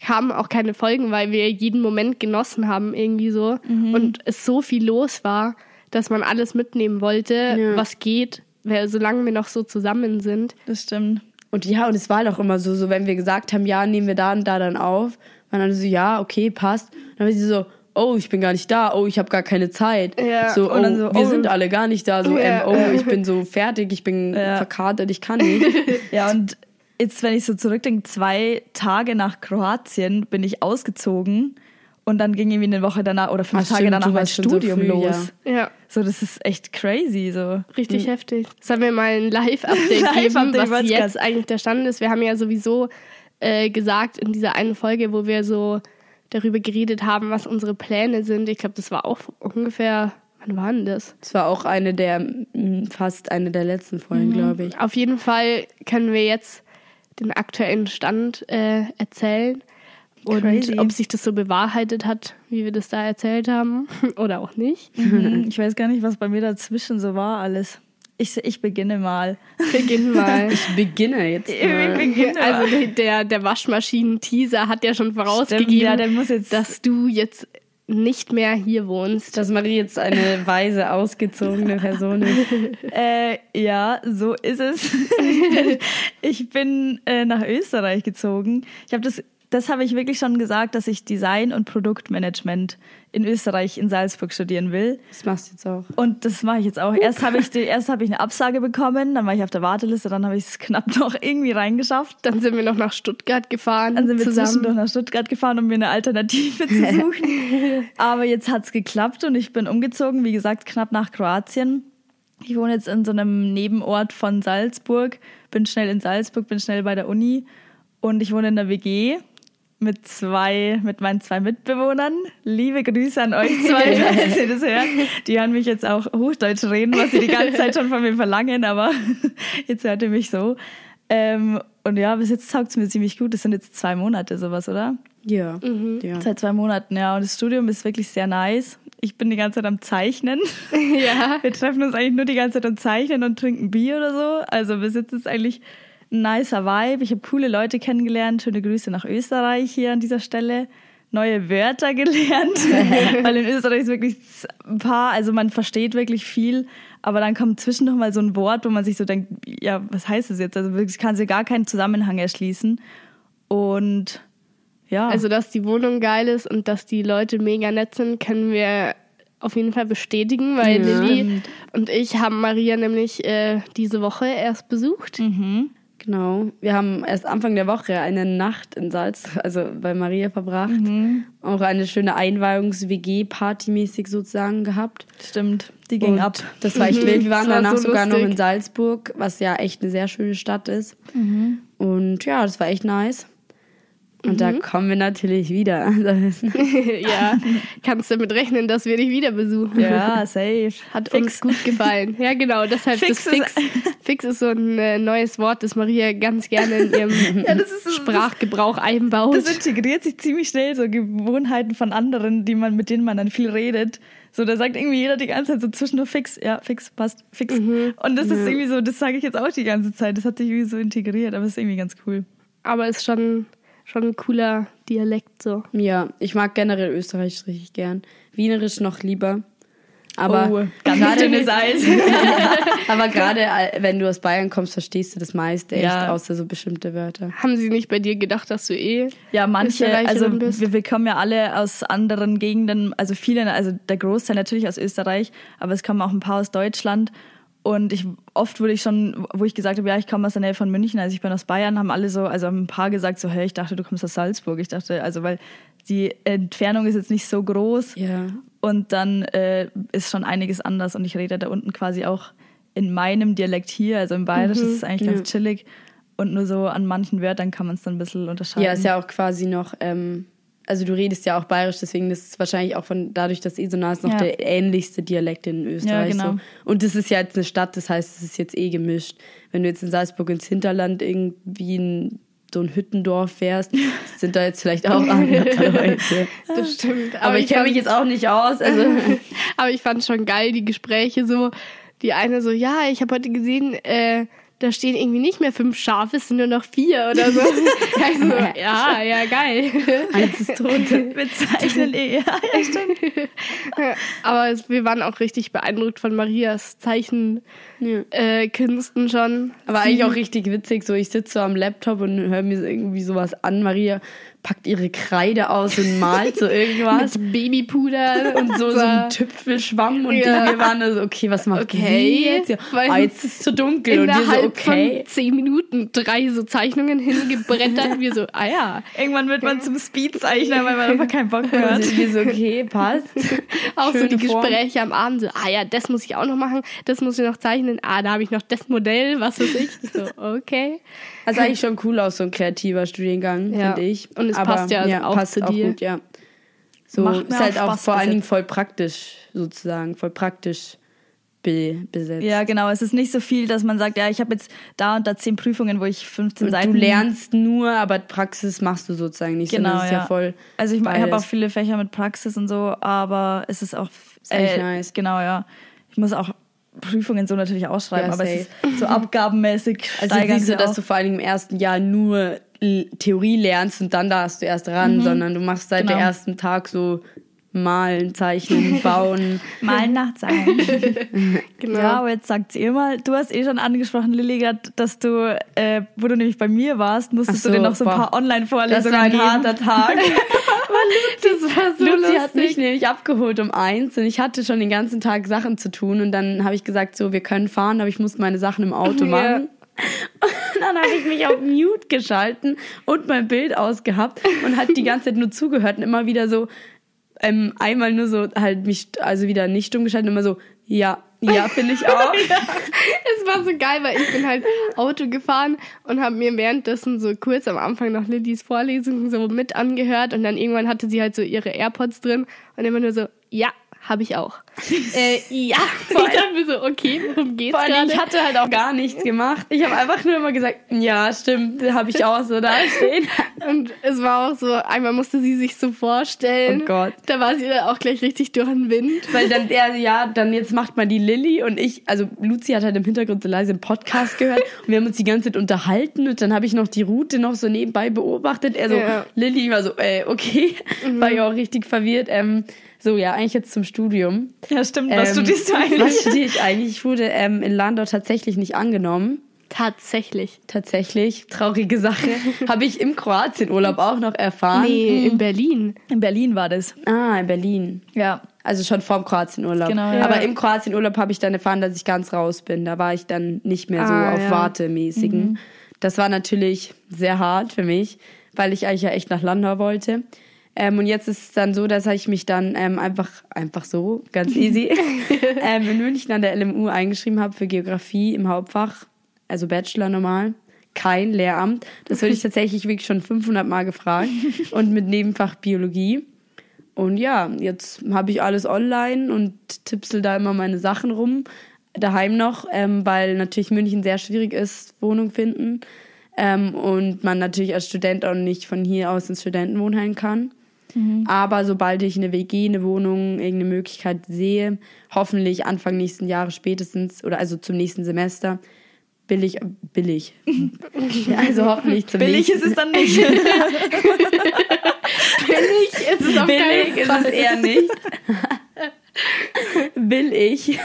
A: kamen auch keine Folgen, weil wir jeden Moment genossen haben irgendwie so und es so viel los war, dass man alles mitnehmen wollte,
C: Ja.
A: was geht, weil, solange wir noch so zusammen sind.
B: Das stimmt.
C: Und ja, und es war auch immer so, so wenn wir gesagt haben, ja, nehmen wir da und da dann auf, dann so, ja, okay, passt. Dann war sie so, oh, ich bin gar nicht da, oh, ich habe gar keine Zeit.
A: Ja,
C: so,
B: und
C: oh,
B: dann so,
C: wir
B: oh.
C: sind alle gar nicht da, so,
A: Ja,
C: ähm, oh,
A: ja.
C: ich bin so fertig, ich bin
B: Ja.
C: verkatert, ich kann nicht.
B: Ja, und jetzt, wenn ich so zurückdenke, zwei Tage nach Kroatien bin ich ausgezogen und dann ging irgendwie eine Woche danach oder fünf
C: Ach,
B: Tage
C: stimmt,
B: danach mein
C: schon so
B: Studium
C: früh,
B: los.
A: Ja,
B: So, das ist echt crazy. So.
A: richtig heftig. Sollen wir mal ein Live-Update
B: Live-Update,
A: geben, was jetzt eigentlich der Stand ist? Wir haben ja sowieso äh, gesagt in dieser einen Folge, wo wir so darüber geredet haben, was unsere Pläne sind. Ich glaube, das war auch ungefähr, wann war denn das?
C: Das war auch eine der, mm, fast eine der letzten Folgen, glaube ich.
A: Auf jeden Fall können wir jetzt den aktuellen Stand äh, erzählen. Und
B: Crazy.
A: ob sich das so bewahrheitet hat, wie wir das da erzählt haben, oder auch nicht.
B: Mhm, Ich weiß gar nicht, was bei mir dazwischen so war alles. Ich, ich beginne mal.
A: Beginn mal.
C: Ich beginne jetzt mal.
A: Also der, der Waschmaschinen-Teaser hat ja schon vorausgegeben,
B: ja, muss jetzt-
A: dass du jetzt nicht mehr hier wohnst.
C: Dass Marie jetzt eine weise, ausgezogene Person ist.
B: Äh, ja, so ist es. ich bin, ich bin äh, nach Österreich gezogen. Ich habe das, das habe ich wirklich schon gesagt, dass ich Design und Produktmanagement in Österreich in Salzburg studieren will.
C: Das machst du jetzt auch.
B: Und das mache ich jetzt auch. Erst habe ich, die, erst habe ich eine Absage bekommen, dann war ich auf der Warteliste, dann habe ich es knapp noch irgendwie reingeschafft.
A: Dann sind wir noch nach Stuttgart gefahren.
B: Dann sind wir
A: zusammen.
B: zwischendurch nach Stuttgart gefahren, um mir eine Alternative zu suchen. Aber jetzt hat's geklappt und ich bin umgezogen, wie gesagt, knapp nach Kroatien. Ich wohne jetzt in so einem Nebenort von Salzburg, bin schnell in Salzburg, bin schnell bei der Uni und ich wohne in der WG mit zwei, mit meinen zwei Mitbewohnern. Liebe Grüße an euch zwei, falls ihr das hört. Die hören mich jetzt auch Hochdeutsch reden, was sie die ganze Zeit schon von mir verlangen, aber jetzt hört ihr mich so. Ähm, und ja, bis jetzt taugt es mir ziemlich gut. Das sind jetzt zwei Monate sowas, oder?
C: Ja. ja.
B: Seit zwei Monaten, ja. Und das Studium ist wirklich sehr nice. Ich bin die ganze Zeit am Zeichnen.
A: Ja.
B: Wir treffen uns eigentlich nur die ganze Zeit am Zeichnen und trinken Bier oder so. Also bis jetzt ist eigentlich ein nicer Vibe. Ich habe coole Leute kennengelernt. Schöne Grüße nach Österreich hier an dieser Stelle. Neue Wörter gelernt, weil in Österreich ist wirklich ein paar, also man versteht wirklich viel, aber dann kommt zwischendurch mal so ein Wort, wo man sich so denkt, ja, was heißt das jetzt? Also wirklich kann sie gar keinen Zusammenhang erschließen. Und ja.
A: Also, dass die Wohnung geil ist und dass die Leute mega nett sind, können wir auf jeden Fall bestätigen, weil
C: Ja.
A: Lilly und ich haben Maria nämlich äh, diese Woche erst besucht.
C: Genau. Wir haben erst Anfang der Woche eine Nacht in Salz, also bei Maria verbracht. Auch eine schöne Einweihungs-WG-Party-mäßig sozusagen gehabt.
B: Stimmt, die ging
C: Und
B: ab.
C: Das war echt
A: Mhm.
C: wild. Wir waren
A: war
C: danach
A: so
C: sogar noch in Salzburg, was ja echt eine sehr schöne Stadt ist.
A: Mhm.
C: Und ja, das war echt nice. Und da kommen wir natürlich wieder. Also,
A: ja, kannst damit rechnen, dass wir dich wieder besuchen.
B: Ja, safe.
A: Hat uns gut gefallen. Ja, genau, deshalb
B: Fix
A: das
B: ist-
A: Fix. Fix ist so ein äh, neues Wort, das Maria ganz gerne in ihrem
B: das ist so-
A: Sprachgebrauch einbaut.
B: Das integriert sich ziemlich schnell, so Gewohnheiten von anderen, die man, mit denen man dann viel redet. So, da sagt irgendwie jeder die ganze Zeit so zwischendurch fix, ja, fix, passt, fix. Und das ist irgendwie so, das sage ich jetzt auch die ganze Zeit. Das hat sich irgendwie so integriert, aber es ist irgendwie ganz cool.
A: Aber ist schon, schon ein cooler Dialekt so.
C: ja, ich mag generell Österreich richtig gern. Wienerisch noch lieber. Aber
B: oh,
C: gerade-
B: dünnes Eis.
C: Aber gerade äh, wenn du aus Bayern kommst, verstehst du das meiste echt,
B: Ja.
C: außer so bestimmte Wörter.
A: Haben sie nicht bei dir gedacht, dass du eh
B: Ja, manche, also
A: bist?
B: wir, wir kommen ja alle aus anderen Gegenden, also viele, also der Großteil natürlich aus Österreich, aber es kommen auch ein paar aus Deutschland. Und ich oft wurde ich schon, wo ich gesagt habe, ja, ich komme aus der Nähe von München, also ich bin aus Bayern, haben alle so, also haben ein paar gesagt so, hey, ich dachte, du kommst aus Salzburg. Ich dachte, also weil die Entfernung ist jetzt nicht so groß
C: Ja.
B: und dann äh, ist schon einiges anders und ich rede da unten quasi auch in meinem Dialekt hier, also im Bayerisch, das ist eigentlich ganz chillig und nur so an manchen Wörtern kann man es dann ein bisschen unterscheiden.
C: Ja, ist ja auch quasi noch, ähm, also du redest ja auch bayerisch, deswegen ist es wahrscheinlich auch von dadurch, dass eh so nah ist, noch
B: Ja.
C: der ähnlichste Dialekt in Österreich.
B: Ja, genau.
C: so. Und das ist ja jetzt eine Stadt, das heißt, es ist jetzt eh gemischt. Wenn du jetzt in Salzburg ins Hinterland irgendwie einen so ein Hüttendorf fährst, sind da jetzt vielleicht auch andere Leute.
A: Das stimmt.
C: Aber, ich kenne mich jetzt auch nicht aus. Also
A: Aber ich fand schon geil, die Gespräche so. Die eine so, ja, ich habe heute gesehen, äh, da stehen irgendwie nicht mehr fünf Schafe, es sind nur noch vier oder so. ja, ich so, ja, ja, geil.
C: eins ist tot.
B: Wir zeichnen eh. Ja, ja, stimmt.
A: Aber es, wir waren auch richtig beeindruckt von Marias Zeichenkünsten
C: Ja.
A: äh, schon.
C: Aber eigentlich auch richtig witzig. So, ich sitze so am Laptop und höre mir irgendwie sowas an. Maria packt ihre Kreide aus und malt so irgendwas.
A: Mit Babypuder
C: und so, so ein Tüpfelschwamm und
A: Ja.
C: wir waren so, okay, was macht
A: Okay,
C: sie jetzt? Ja,
A: weil
C: ah, jetzt ist es zu dunkel und wir so, okay.
A: von zehn Minuten drei so Zeichnungen hingebrettert. wir so, ah ja.
B: Irgendwann wird man zum Speedzeichner, weil man einfach keinen Bock mehr
C: Und
B: hat.
C: wir so, okay, passt.
A: Auch so
C: Schöne
A: die
C: Form.
A: Gespräche am Abend, so, ah ja, das muss ich auch noch machen, das muss ich noch zeichnen, ah, da habe ich noch das Modell, was weiß ich. Ich So, okay.
C: Also eigentlich schon cool aus, so ein kreativer Studiengang,
A: Ja.
C: finde ich.
A: Und es passt ja auch
C: passt
A: zu
C: auch
A: dir.
C: gut, ja. So
B: Macht mir
C: ist halt
B: auch
C: auch vor allen Dingen voll praktisch, sozusagen, voll praktisch be besetzt.
B: Ja, genau. Es ist nicht so viel, dass man sagt, ja, ich habe jetzt da und da zehn Prüfungen, wo ich 15
C: Und
B: Seiten.
C: du lernst nur, aber Praxis machst du sozusagen nicht.
B: Genau, ja.
C: ja voll.
B: Also ich, ich habe auch viele Fächer mit Praxis und so, aber es ist auch
C: Ist echt nice.
B: Genau, ja. Ich muss auch Prüfungen so natürlich ausschreiben,
C: Ja,
B: aber es ist so abgabenmäßig
C: Also
B: steigern
C: nicht so,
B: sie
C: dass du vor allem im ersten Jahr nur Theorie lernst und dann darfst du erst ran, sondern du machst seit
B: Genau.
C: dem ersten Tag so malen, zeichnen, bauen.
B: mal nachzeigen.
A: Genau.
B: Ja, aber jetzt sagt ihr mal, du hast eh schon angesprochen, Lilly, dass du, äh, wo du nämlich bei mir warst, musstest
C: so,
B: du dir noch so ein paar Online-Vorlesungen
C: Das war ein harter Tag.
A: das war so
C: Luzi hat
A: lustig.
C: mich nämlich abgeholt um eins und ich hatte schon den ganzen Tag Sachen zu tun und dann habe ich gesagt, so, wir können fahren, aber ich muss meine Sachen im Auto
A: Ja.
C: Und dann habe ich mich auf Mute geschalten und mein Bild ausgehabt und hat die ganze Zeit nur zugehört und immer wieder so, ähm, einmal nur so halt mich, also wieder nicht stumm geschaltet, immer so, ja, ja, finde ich auch.
A: Es war so geil, weil ich bin halt Auto gefahren und habe mir währenddessen so kurz am Anfang noch Lillys Vorlesung so mit angehört und dann irgendwann hatte sie halt so ihre AirPods drin und immer nur so, ja, habe ich auch. Äh, ja, ich dachte mir so, okay, worum geht's
C: Vor allem, ich hatte halt auch gar nichts gemacht. Ich habe einfach nur immer gesagt, ja, stimmt, habe ich auch so da stehen.
A: Und es war auch so, einmal musste sie sich so vorstellen.
C: Oh Gott.
A: Da war sie dann auch gleich richtig durch den Wind.
C: Weil dann der, ja, dann jetzt macht man die Lilly und ich, also Luzi hat halt im Hintergrund so leise einen Podcast gehört und wir haben uns die ganze Zeit unterhalten und dann habe ich noch die Route noch so nebenbei beobachtet. Er so,
A: Ja.
C: Lilly war so, äh, okay, war ja auch richtig verwirrt. Ähm, so, ja, eigentlich jetzt zum Studium.
B: Ja, stimmt. Was
C: Ähm,
B: studierst du eigentlich?
C: Was studiere ich eigentlich? Ich wurde ähm, in Landau tatsächlich nicht angenommen.
A: Tatsächlich.
C: Tatsächlich, traurige Sache. Habe ich im Kroatienurlaub auch noch erfahren.
A: Nee, in Berlin.
B: In Berlin war das.
C: Ah, in Berlin.
B: Ja.
C: Also schon vorm Kroatienurlaub.
B: Genau, ja.
C: Aber im Kroatienurlaub habe ich dann erfahren, dass ich ganz raus bin. Da war ich dann nicht mehr so
A: Ah,
C: auf
A: ja.
C: Wartemäßigen. Das war natürlich sehr hart für mich, weil ich eigentlich ja echt nach Landau wollte. Ähm, und jetzt ist es dann so, dass ich mich dann ähm, einfach, einfach so, ganz easy, ähm, in München an der LMU eingeschrieben habe für Geografie im Hauptfach, also Bachelor normal. Kein Lehramt. Das wurde ich tatsächlich wirklich schon 500 Mal gefragt. Und mit Nebenfach Biologie. Und ja, jetzt habe ich alles online und tippsel da immer meine Sachen rum. Daheim noch, ähm, weil natürlich München sehr schwierig ist, Wohnung finden. Ähm, und man natürlich als Student auch nicht von hier aus ins Studentenwohnheim kann. Aber sobald ich eine WG, eine Wohnung, irgendeine Möglichkeit sehe, hoffentlich Anfang nächsten Jahres spätestens oder also zum nächsten Semester, billig, billig. also hoffentlich zum
B: Billig
C: nächsten
B: ist es dann nicht.
A: Billig ist es auf
C: Billig ist es eher nicht. Will ich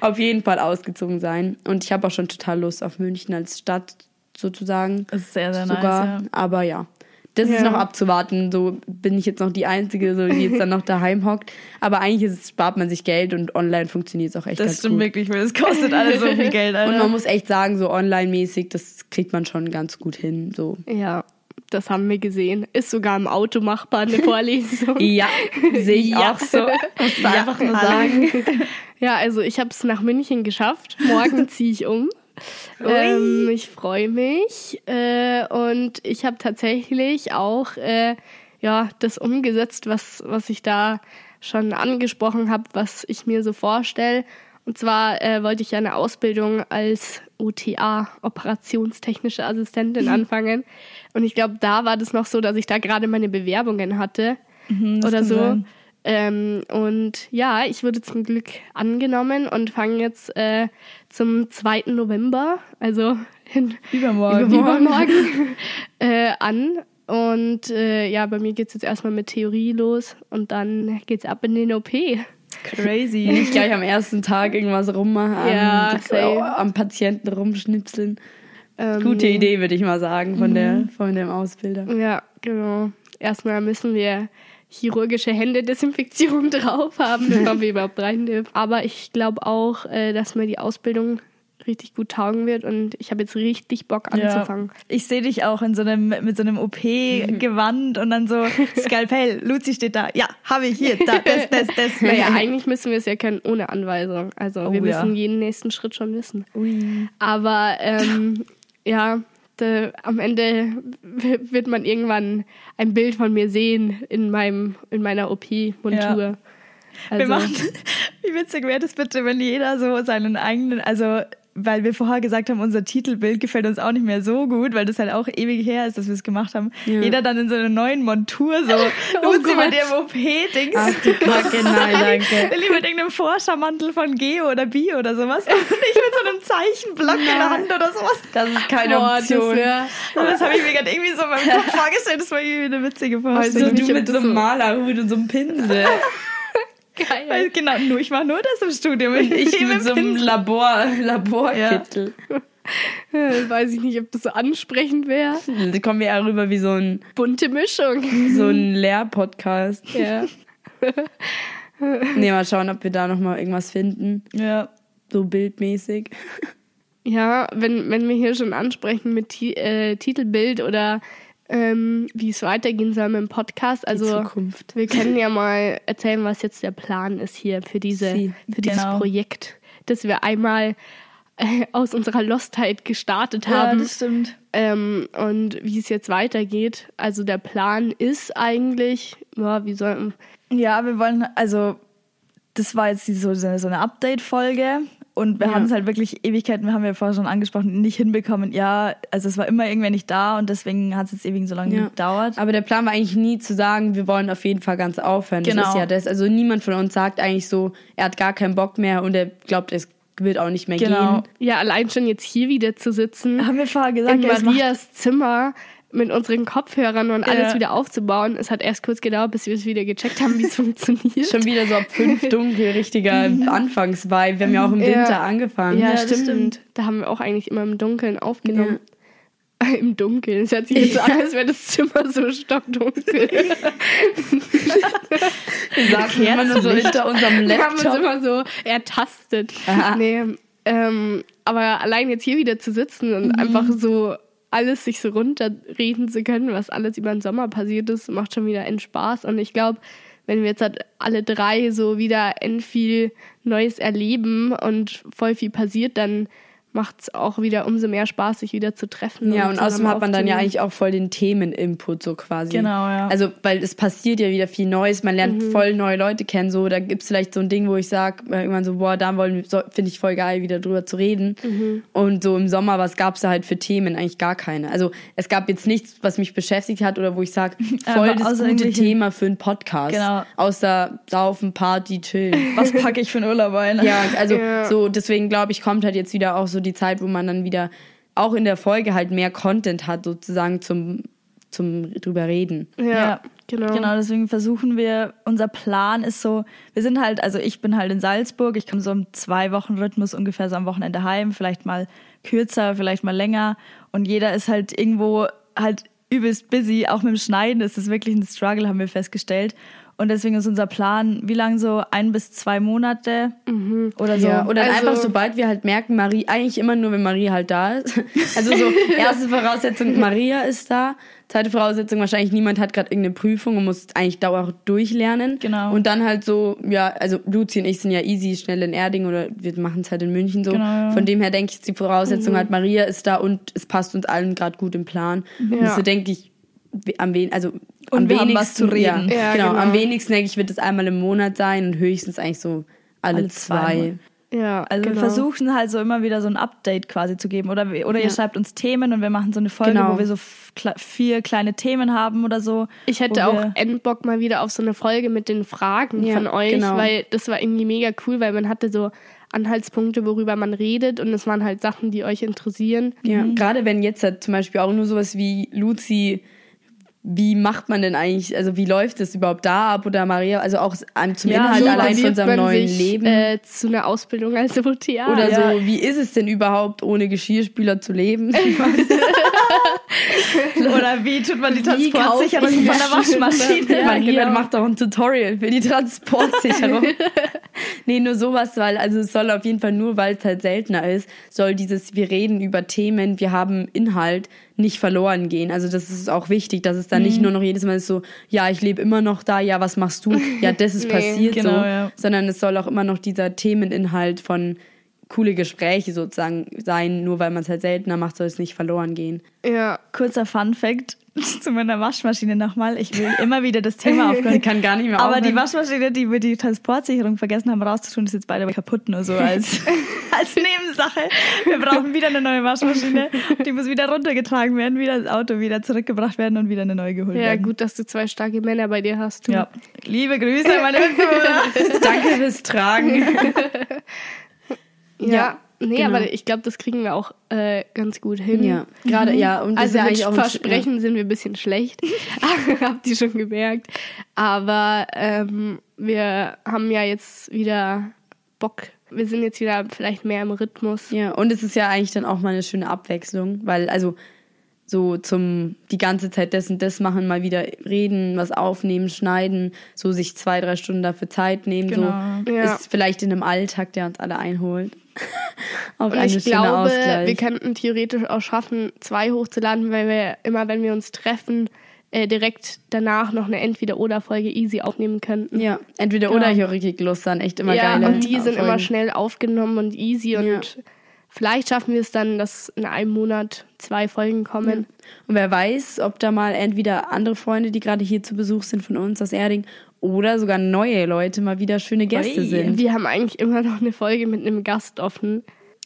C: auf jeden Fall ausgezogen sein. Und ich habe auch schon total Lust auf München als Stadt sozusagen.
B: Das ist sehr, sehr
C: Sogar.
B: nice. Ja.
C: Aber ja. Das ist
A: Ja.
C: noch abzuwarten. So bin ich jetzt noch die Einzige, so, die jetzt dann noch daheim hockt. Aber eigentlich ist spart man sich Geld und online funktioniert es auch echt
B: Das stimmt
C: gut.
B: wirklich, weil es kostet alles so viel Geld. Alter.
C: Und man muss echt sagen, so online-mäßig, das kriegt man schon ganz gut hin. So.
A: Ja, das haben wir gesehen. Ist sogar im Auto machbar, eine Vorlesung.
C: Ja, sehe ich
A: Ja.
C: auch so. Muss da einfach nur sagen.
A: Ja, also ich habe es nach München geschafft. Morgen ziehe ich um. Ähm, ich freue mich. Äh, und ich habe tatsächlich auch äh, ja, das umgesetzt, was, was ich da schon angesprochen habe, was ich mir so vorstelle. Und zwar äh, wollte ich ja eine Ausbildung als OTA, operationstechnische Assistentin, anfangen. Und ich glaube, da war das noch so, dass ich da gerade meine Bewerbungen hatte
B: Mhm,
A: oder so.
B: sein.
A: Ähm, und ja, ich wurde zum Glück angenommen und fange jetzt äh, zum 2. November, also in
B: Übermorgen.
A: übermorgen, äh, an. Und äh, ja, bei mir geht es jetzt erstmal mit Theorie los und dann geht's ab in den OP.
B: Crazy.
C: Nicht gleich am ersten Tag irgendwas rummachen,
A: Ja,
C: am, Patienten rumschnipseln.
A: Ähm,
C: Gute Idee, würde ich mal sagen, von, der, von dem Ausbilder.
A: Ja, genau. Erstmal müssen wir chirurgische Händedesinfektion drauf haben, bevor wir überhaupt rein dürfen. Aber ich glaube auch, äh, dass mir die Ausbildung richtig gut taugen wird und ich habe jetzt richtig Bock anzufangen.
B: Ja. Ich sehe dich auch in so einem, mit so einem OP-Gewand und dann so Skalpell. Luzi steht da. Ja, habe ich hier. Da, das, das, das.
A: Naja, eigentlich müssen wir es ja können ohne Anweisung. Also
B: Oh,
A: wir
B: ja.
A: müssen jeden nächsten Schritt schon wissen.
B: Ui.
A: Aber ähm, ja, de, am Ende wird man irgendwann ein Bild von mir sehen in meinem in meiner OP-Montur.
B: Ja.
A: Also,
B: Wir machen, wie witzig wäre das bitte, wenn jeder so seinen eigenen, also weil wir vorher gesagt haben, unser Titelbild gefällt uns auch nicht mehr so gut, weil das halt auch ewig her ist, dass wir es gemacht haben.
C: Ja.
B: Jeder dann in so einer neuen Montur, so
A: Oh
B: Luzi
A: Gott.
B: mit ihrem OP-Dings.
C: Ach du Kacke, nein, danke.
B: Lilly mit irgendeinem Forschermantel von Geo oder Bio oder sowas. Und ich mit so einem Zeichenblock in der Hand oder sowas.
C: Das ist keine
A: boah, das
C: Option.
A: wär,
B: Und das habe ich mir gerade irgendwie so in meinem Kopf vorgestellt. Das war irgendwie eine witzige
C: Also
B: Vorstellung.
A: nicht,
C: du mit
A: das
C: so einem Malerhut und so einem Pinsel.
A: Geil.
B: Weil, genau, nur, ich mache nur das im Studium.
C: Ich
B: Wie
C: mit so einem. Labor, Laborkittel.
A: Äh, Weiß ich nicht, ob das so ansprechend wäre.
C: Da kommen wir ja rüber wie so ein,
A: Bunte Mischung.
C: so ein Lehrpodcast.
A: Ja.
C: Nee, mal schauen, ob wir da nochmal irgendwas finden.
B: Ja.
C: So bildmäßig.
A: Ja, wenn, wenn wir hier schon ansprechen mit Ti äh, Titelbild oder ähm, wie es weitergehen soll mit dem Podcast. Also
C: Zukunft.
A: wir können ja mal erzählen, was jetzt der Plan ist hier für diese
C: Sie.
A: für dieses
B: Genau.
A: Projekt, das wir einmal äh, aus unserer Lostheit gestartet
B: Ja,
A: haben.
B: das stimmt.
A: ähm, und wie es jetzt weitergeht. Also der Plan ist eigentlich, ja, wie soll
B: Ja, wir wollen, also, das war jetzt so, so eine Update-Folge. Und wir
A: Ja.
B: haben es halt wirklich Ewigkeiten, wir haben ja vorher schon angesprochen, nicht hinbekommen. Ja, also es war immer irgendwer nicht da und deswegen hat es jetzt ewig so lange
C: Ja.
B: gedauert.
C: Aber der Plan war eigentlich nie zu sagen, wir wollen auf jeden Fall ganz aufhören. Das
B: Genau.
C: ist ja das. Also niemand von uns sagt eigentlich so, er hat gar keinen Bock mehr und er glaubt, es wird auch nicht mehr
B: Genau.
C: gehen.
A: ja, allein schon jetzt hier wieder zu sitzen.
B: Haben wir vorher gesagt,
A: in
B: ja,
A: Marias Zimmer mit unseren Kopfhörern und alles
B: Ja.
A: wieder aufzubauen. Es hat erst kurz gedauert, bis wir es wieder gecheckt haben, wie es funktioniert.
C: Schon wieder so ab fünf dunkel, richtiger Anfangsvibe. Wir haben ja auch im
A: Ja.
C: Winter angefangen.
A: ja,
B: Ja,
A: stimmt.
B: stimmt.
A: Da haben wir auch eigentlich immer im Dunkeln aufgenommen. Im Dunkeln. Es hört sich jetzt so an, als wäre das Zimmer so stockdunkel.
C: Wir saßen immer nur so hinter unserem
A: Wir haben uns
C: Laptop.
A: immer so ertastet.
C: Aha.
A: Nee, ähm, aber allein jetzt hier wieder zu sitzen
C: Mhm.
A: und einfach so alles sich so runterreden zu können, was alles über den Sommer passiert ist, macht schon wieder end Spaß. Und ich glaube, wenn wir jetzt halt alle drei so wieder viel Neues erleben und voll viel passiert, dann macht es auch wieder umso mehr Spaß, sich wieder zu treffen.
C: Ja, und
A: zusammen
C: außerdem hat man dann ja eigentlich auch voll den Themeninput so quasi.
B: Genau, ja.
C: Also, weil es passiert ja wieder viel Neues, man
A: Mhm.
C: lernt voll neue Leute kennen, so, da gibt's vielleicht so ein Ding, wo ich sag irgendwann so, boah, da wollen so, finde ich voll geil, wieder drüber zu reden.
A: Mhm.
C: Und so im Sommer, was gab's da halt für Themen? Eigentlich gar keine. Also, es gab jetzt nichts, was mich beschäftigt hat oder wo ich sag, voll
B: Aber
C: das gute Thema für einen Podcast.
B: Genau.
C: Außer Saufen, Party, chillen.
B: Was packe ich für einen Urlaub ein?
C: Ja, also
A: Ja.
C: so deswegen glaube ich, kommt halt jetzt wieder auch so die Zeit, wo man dann wieder auch in der Folge halt mehr Content hat, sozusagen zum, zum drüber reden.
A: Ja,
B: Ja,
A: genau.
B: Genau, deswegen versuchen wir, unser Plan ist so, wir sind halt, also ich bin halt in Salzburg, ich komme so im Zwei-Wochen-Rhythmus ungefähr so am Wochenende heim, vielleicht mal kürzer, vielleicht mal länger und jeder ist halt irgendwo halt übelst busy, auch mit dem Schneiden ist es wirklich ein Struggle, haben wir festgestellt. Und deswegen ist unser Plan, wie lange so ein bis zwei Monate oder so.
C: Ja, oder
A: Also-
C: einfach sobald wir halt merken, Marie, eigentlich immer nur, wenn Marie halt da ist. Also so, erste Voraussetzung, Maria ist da. Zweite Voraussetzung, wahrscheinlich niemand hat gerade irgendeine Prüfung und muss eigentlich dauerhaft durchlernen.
B: Genau.
C: Und dann halt so, ja, also Luzi und ich sind ja easy, schnell in Erding oder wir machen es halt in München so.
B: Genau, ja.
C: Von dem her denke ich, die Voraussetzung halt, Maria ist da und es passt uns allen gerade gut im Plan. Und
A: Ja.
C: so denke ich, am wen, also
B: Und
C: am
B: wir
C: wenigsten
B: was zu reden.
C: Ja,
A: Ja,
C: genau,
A: genau.
C: Am wenigsten denke ich, wird es einmal im Monat sein und höchstens eigentlich so alle,
B: Alle zwei
C: zwei.
A: Ja,
B: Also wir
A: genau.
B: versuchen halt so immer wieder so ein Update quasi zu geben. Oder, wir- oder ihr
C: Ja.
B: schreibt uns Themen und wir machen so eine Folge,
C: Genau.
B: wo wir so vier kleine Themen haben oder so.
A: Ich hätte auch
B: wir-
A: Endbock mal wieder auf so eine Folge mit den Fragen von euch,
C: genau.
A: weil das war irgendwie mega cool, weil man hatte so Anhaltspunkte, worüber man redet und es waren halt Sachen, die euch interessieren.
C: Ja, gerade wenn jetzt halt zum Beispiel auch nur sowas wie Luzi, wie macht man denn eigentlich, also wie läuft es überhaupt da ab oder Maria, also auch zum
B: Ja,
C: Inhalt
B: so
C: allein von unserem neuen
A: sich,
C: Leben.
A: Äh, zu einer Ausbildung als Sommelier.
C: oder
B: ja.
C: so, wie ist es denn überhaupt, ohne Geschirrspüler zu leben?
B: Oder wie tut man die Transportsicherung
A: ich
B: von der Waschmaschine?
A: Ja,
C: Maria
A: genau.
C: macht auch ein Tutorial für die Transportsicherung. nee, nur sowas, weil, also es soll auf jeden Fall nur, weil es halt seltener ist, soll dieses, wir reden über Themen, wir haben Inhalt, nicht verloren gehen. Also das ist auch wichtig, dass es dann nicht
B: Mhm.
C: nur noch jedes Mal ist so, ja, ich lebe immer noch da, ja, was machst du? Ja, das ist
A: Nee.
C: passiert
B: Genau,
C: so.
B: ja.
C: Sondern es soll auch immer noch dieser Themeninhalt von coole Gespräche sozusagen sein, nur weil man es halt seltener macht, soll es nicht verloren gehen.
A: ja.
B: Kurzer Fun Fact zu meiner Waschmaschine nochmal. Ich will immer wieder das Thema aufgreifen.
C: Sie kann gar nicht mehr
B: Aber die
C: aufhören.
B: Waschmaschine, die wir die Transportsicherung vergessen haben rauszutun, ist jetzt beide kaputt, nur so als, als Nebensache. Wir brauchen wieder eine neue Waschmaschine. Die muss wieder runtergetragen werden, wieder ins Auto, wieder zurückgebracht werden und wieder eine neue geholt
A: ja,
B: werden.
A: gut, dass du zwei starke Männer bei dir hast. Du.
B: Ja. Liebe Grüße, meine Mitbewohner.
C: Danke fürs Tragen.
A: Ja,
C: Ja,
A: nee,
C: genau.
A: aber ich glaube, das kriegen wir auch äh, ganz gut hin.
C: Ja, gerade, ja. Und
A: Also
C: ja
A: mit Versprechen sind wir ein bisschen schlecht. Habt ihr schon gemerkt. Aber ähm, wir haben ja jetzt wieder Bock. Wir sind jetzt wieder vielleicht mehr im Rhythmus.
C: Ja, und es ist ja eigentlich dann auch mal eine schöne Abwechslung, weil also so zum die ganze Zeit das und das machen, mal wieder reden, was aufnehmen, schneiden, so sich zwei, drei Stunden dafür Zeit nehmen,
B: Genau.
C: so
A: Ja.
C: ist vielleicht in einem Alltag, der uns alle einholt. auch
A: Und
C: ein
A: ich glaube,
C: Ausgleich.
A: wir könnten theoretisch auch schaffen, zwei hochzuladen, weil wir immer, wenn wir uns treffen, äh, direkt danach noch eine Entweder-Oder-Folge easy aufnehmen könnten.
C: ja, entweder oder ich auch richtig Lust an, echt immer
A: ja,
C: geile
A: und die sind
C: Folgen.
A: immer schnell aufgenommen und easy und
C: Ja.
A: Vielleicht schaffen wir es dann, dass in einem Monat zwei Folgen kommen.
C: Und wer weiß, ob da mal entweder andere Freunde, die gerade hier zu Besuch sind von uns aus Erding, oder sogar neue Leute mal wieder schöne Gäste
B: Ui.
C: sind.
A: Wir haben eigentlich immer noch eine Folge mit einem Gast offen.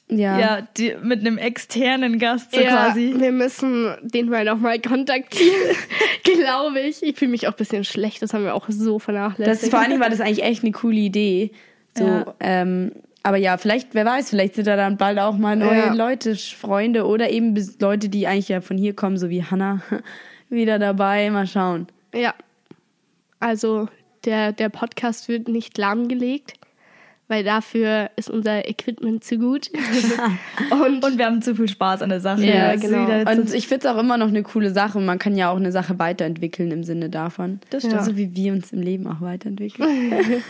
C: Ja.
B: Ja, die, mit einem externen Gast so
A: ja,
B: quasi.
A: wir müssen den mal nochmal kontaktieren, glaube ich. Ich fühle mich auch ein bisschen schlecht, das haben wir auch so vernachlässigt.
C: Das vor allen Dingen war das eigentlich echt eine coole Idee. So,
B: Ja.
C: ähm, aber ja, vielleicht, wer weiß, vielleicht sind da dann bald auch mal neue
A: Ja.
C: Leute, Freunde oder eben Leute, die eigentlich ja von hier kommen, so wie Hannah, wieder dabei. Mal schauen.
A: Ja. Also der, der Podcast wird nicht lahmgelegt, weil dafür ist unser Equipment zu gut. und,
B: Und wir haben zu viel Spaß an der Sache.
A: Ja, genau.
C: Und ich finde es auch immer noch eine coole Sache. Man kann ja auch eine Sache weiterentwickeln im Sinne davon.
B: Das
A: stimmt.
C: So wie wir uns im Leben auch weiterentwickeln.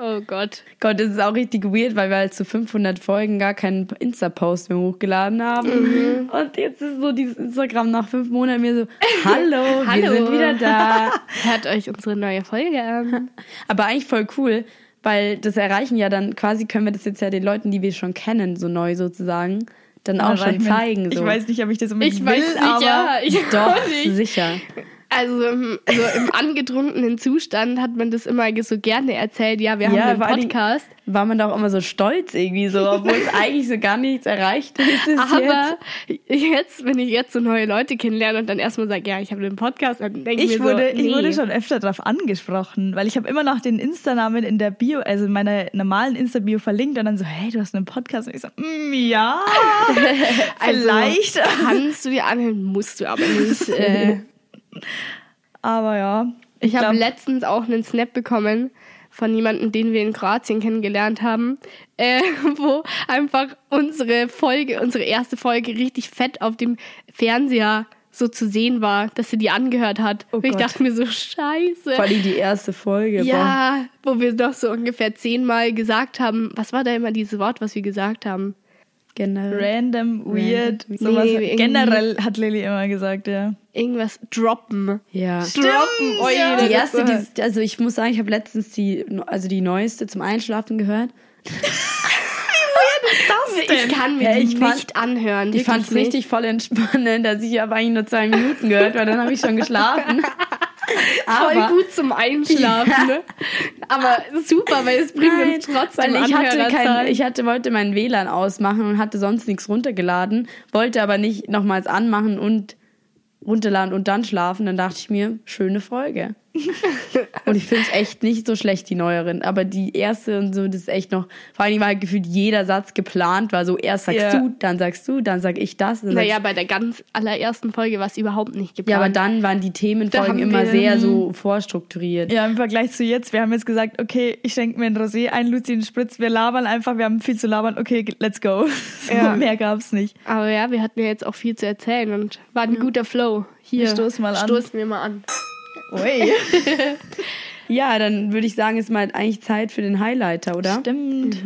A: oh Gott.
C: Gott, das ist auch richtig weird, weil wir halt zu 500 Folgen gar keinen Insta-Post mehr hochgeladen haben.
A: Mhm.
C: Und jetzt ist so dieses Instagram nach fünf Monaten mir so, hallo, wir
A: Hallo.
C: sind wieder da.
A: Hört euch unsere neue Folge an.
C: Aber eigentlich voll cool, weil das erreichen ja dann, quasi können wir das jetzt ja den Leuten, die wir schon kennen, so neu sozusagen, dann auch schon zeigen. So.
B: Ich weiß nicht, ob ich das unbedingt
A: Ich
B: will,
A: weiß nicht,
B: aber
A: ja. Ich
C: Doch, sicher.
A: Also im, also im angetrunkenen Zustand hat man das immer so gerne erzählt. Ja, wir
C: Ja,
A: haben einen Podcast.
C: War man doch immer so stolz irgendwie so, obwohl es eigentlich so gar nichts erreicht ist.
A: Aber jetzt. wenn ich jetzt so neue Leute kennenlerne und dann erstmal sage, ja, ich habe einen Podcast, dann denke ich,
B: ich
A: mir
B: wurde,
A: so, nee.
B: ich wurde schon öfter darauf angesprochen, weil ich habe immer noch den Insta-Namen in der Bio, also in meiner normalen Insta-Bio verlinkt und dann so, hey, du hast einen Podcast. Und ich so, mm, ja,
A: Also,
B: vielleicht.
A: Kannst du dir anhören, musst du aber nicht. Äh,
B: aber ja.
A: ich habe letztens auch einen Snap bekommen von jemandem, den wir in Kroatien kennengelernt haben, äh, wo einfach unsere Folge, unsere erste Folge richtig fett auf dem Fernseher so zu sehen war, dass sie die angehört hat.
B: Oh
A: Und ich
B: Gott.
A: dachte mir so, scheiße.
C: Vor allem die erste Folge.
A: Ja, wo wir doch so ungefähr zehnmal gesagt haben, was war da immer dieses Wort, was wir gesagt haben?
C: Generell.
B: Random, weird,
C: Random.
B: sowas.
A: Nee,
B: Generell hat Lilly immer gesagt, ja.
A: Irgendwas droppen.
C: Ja.
A: Droppen, oh
B: ja.
A: je,
C: Die
A: das
C: erste, die, also ich muss sagen, ich habe letztens die, also die neueste zum Einschlafen gehört.
A: Ich kann mir
C: Ja,
A: die
C: ich fand-
A: nicht anhören.
C: Ich fand es richtig voll entspannend, dass ich aber eigentlich nur zwei Minuten gehört, weil dann habe ich schon geschlafen.
A: voll
C: aber,
A: gut zum Einschlafen. Ne? Aber super, weil es bringt uns trotzdem
C: weil ich hatte kein, ich hatte, wollte meinen WLAN ausmachen und hatte sonst nichts runtergeladen, wollte aber nicht nochmals anmachen und runterladen und dann schlafen. Dann dachte ich mir, schöne Folge. Und ich finde es echt nicht so schlecht, die neueren. Aber die erste und so, das ist echt noch, vor allem war halt gefühlt jeder Satz geplant, war so, erst sagst
B: Ja.
C: du, dann sagst du, dann sag ich das. Dann
A: Naja, bei der ganz allerersten Folge war es überhaupt nicht
C: ja,
A: geplant.
C: aber dann waren die
A: Da
C: Themenfolgen immer
A: wir-
C: sehr so vorstrukturiert.
B: Ja, im Vergleich zu jetzt, wir haben jetzt gesagt, okay, ich schenke mir ein Rosé ein, Luzi einen Spritz, wir labern einfach, wir haben viel zu labern, okay, let's go. So,
A: Ja.
B: Mehr gab's nicht.
A: Aber ja, wir hatten ja jetzt auch viel zu erzählen und war ein guter Flow. Hier,
B: Wir stoßen mal an.
A: Stoßen wir mal an.
B: Ui.
C: Ja, dann würde ich sagen, ist mal eigentlich Zeit für den Highlighter, oder?
B: Stimmt.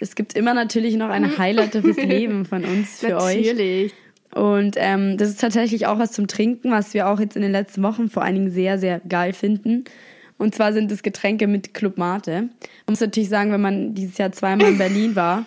C: Es gibt immer natürlich noch eine Highlighter fürs Leben von uns, für euch.
A: Natürlich.
C: Und ähm, das ist tatsächlich auch was zum Trinken, was wir auch jetzt in den letzten Wochen vor allen Dingen sehr, sehr geil finden. Und zwar sind es Getränke mit Club Mate. Man muss natürlich sagen, wenn man dieses Jahr zweimal in Berlin war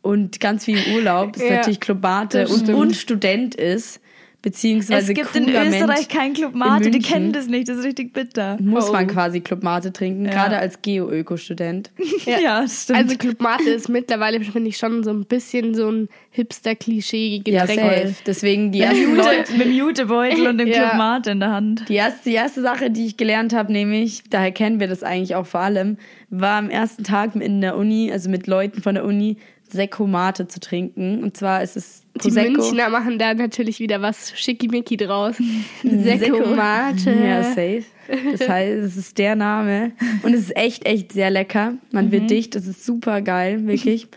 C: und ganz viel im Urlaub, ist
A: Ja,
C: natürlich Club Mate und, und Student ist, beziehungsweise
B: Es gibt in
C: cooler
B: Österreich
C: Mensch,
B: kein Club Mate,
C: in
B: die kennen das nicht, das ist richtig bitter.
C: muss
A: Oh.
C: man quasi Club Mate trinken,
B: Ja.
C: gerade als Geo-Öko-Student.
B: Ja, das stimmt.
A: Also Club Mate ist mittlerweile, finde ich, schon so ein bisschen so ein
C: Ja,
A: Hipster-Klischee-Getränk.
C: safe. Deswegen die
B: Jute,
C: Leute,
B: mit dem Jutebeutel und dem
A: Ja.
B: Club Mate in der Hand.
C: Die erste, die erste Sache, die ich gelernt habe, nämlich, daher kennen wir das eigentlich auch vor allem, war am ersten Tag in der Uni, also mit Leuten von der Uni, Sekko Mate zu trinken. Und zwar ist es
A: Die
C: Prosecco.
A: Münchner machen da natürlich wieder was schickimicki draus. Sekko Mate.
C: Ja, safe. Das heißt, es ist der Name. Und es ist echt, echt sehr lecker. Man
A: Mhm.
C: wird dicht. Es ist super geil, wirklich.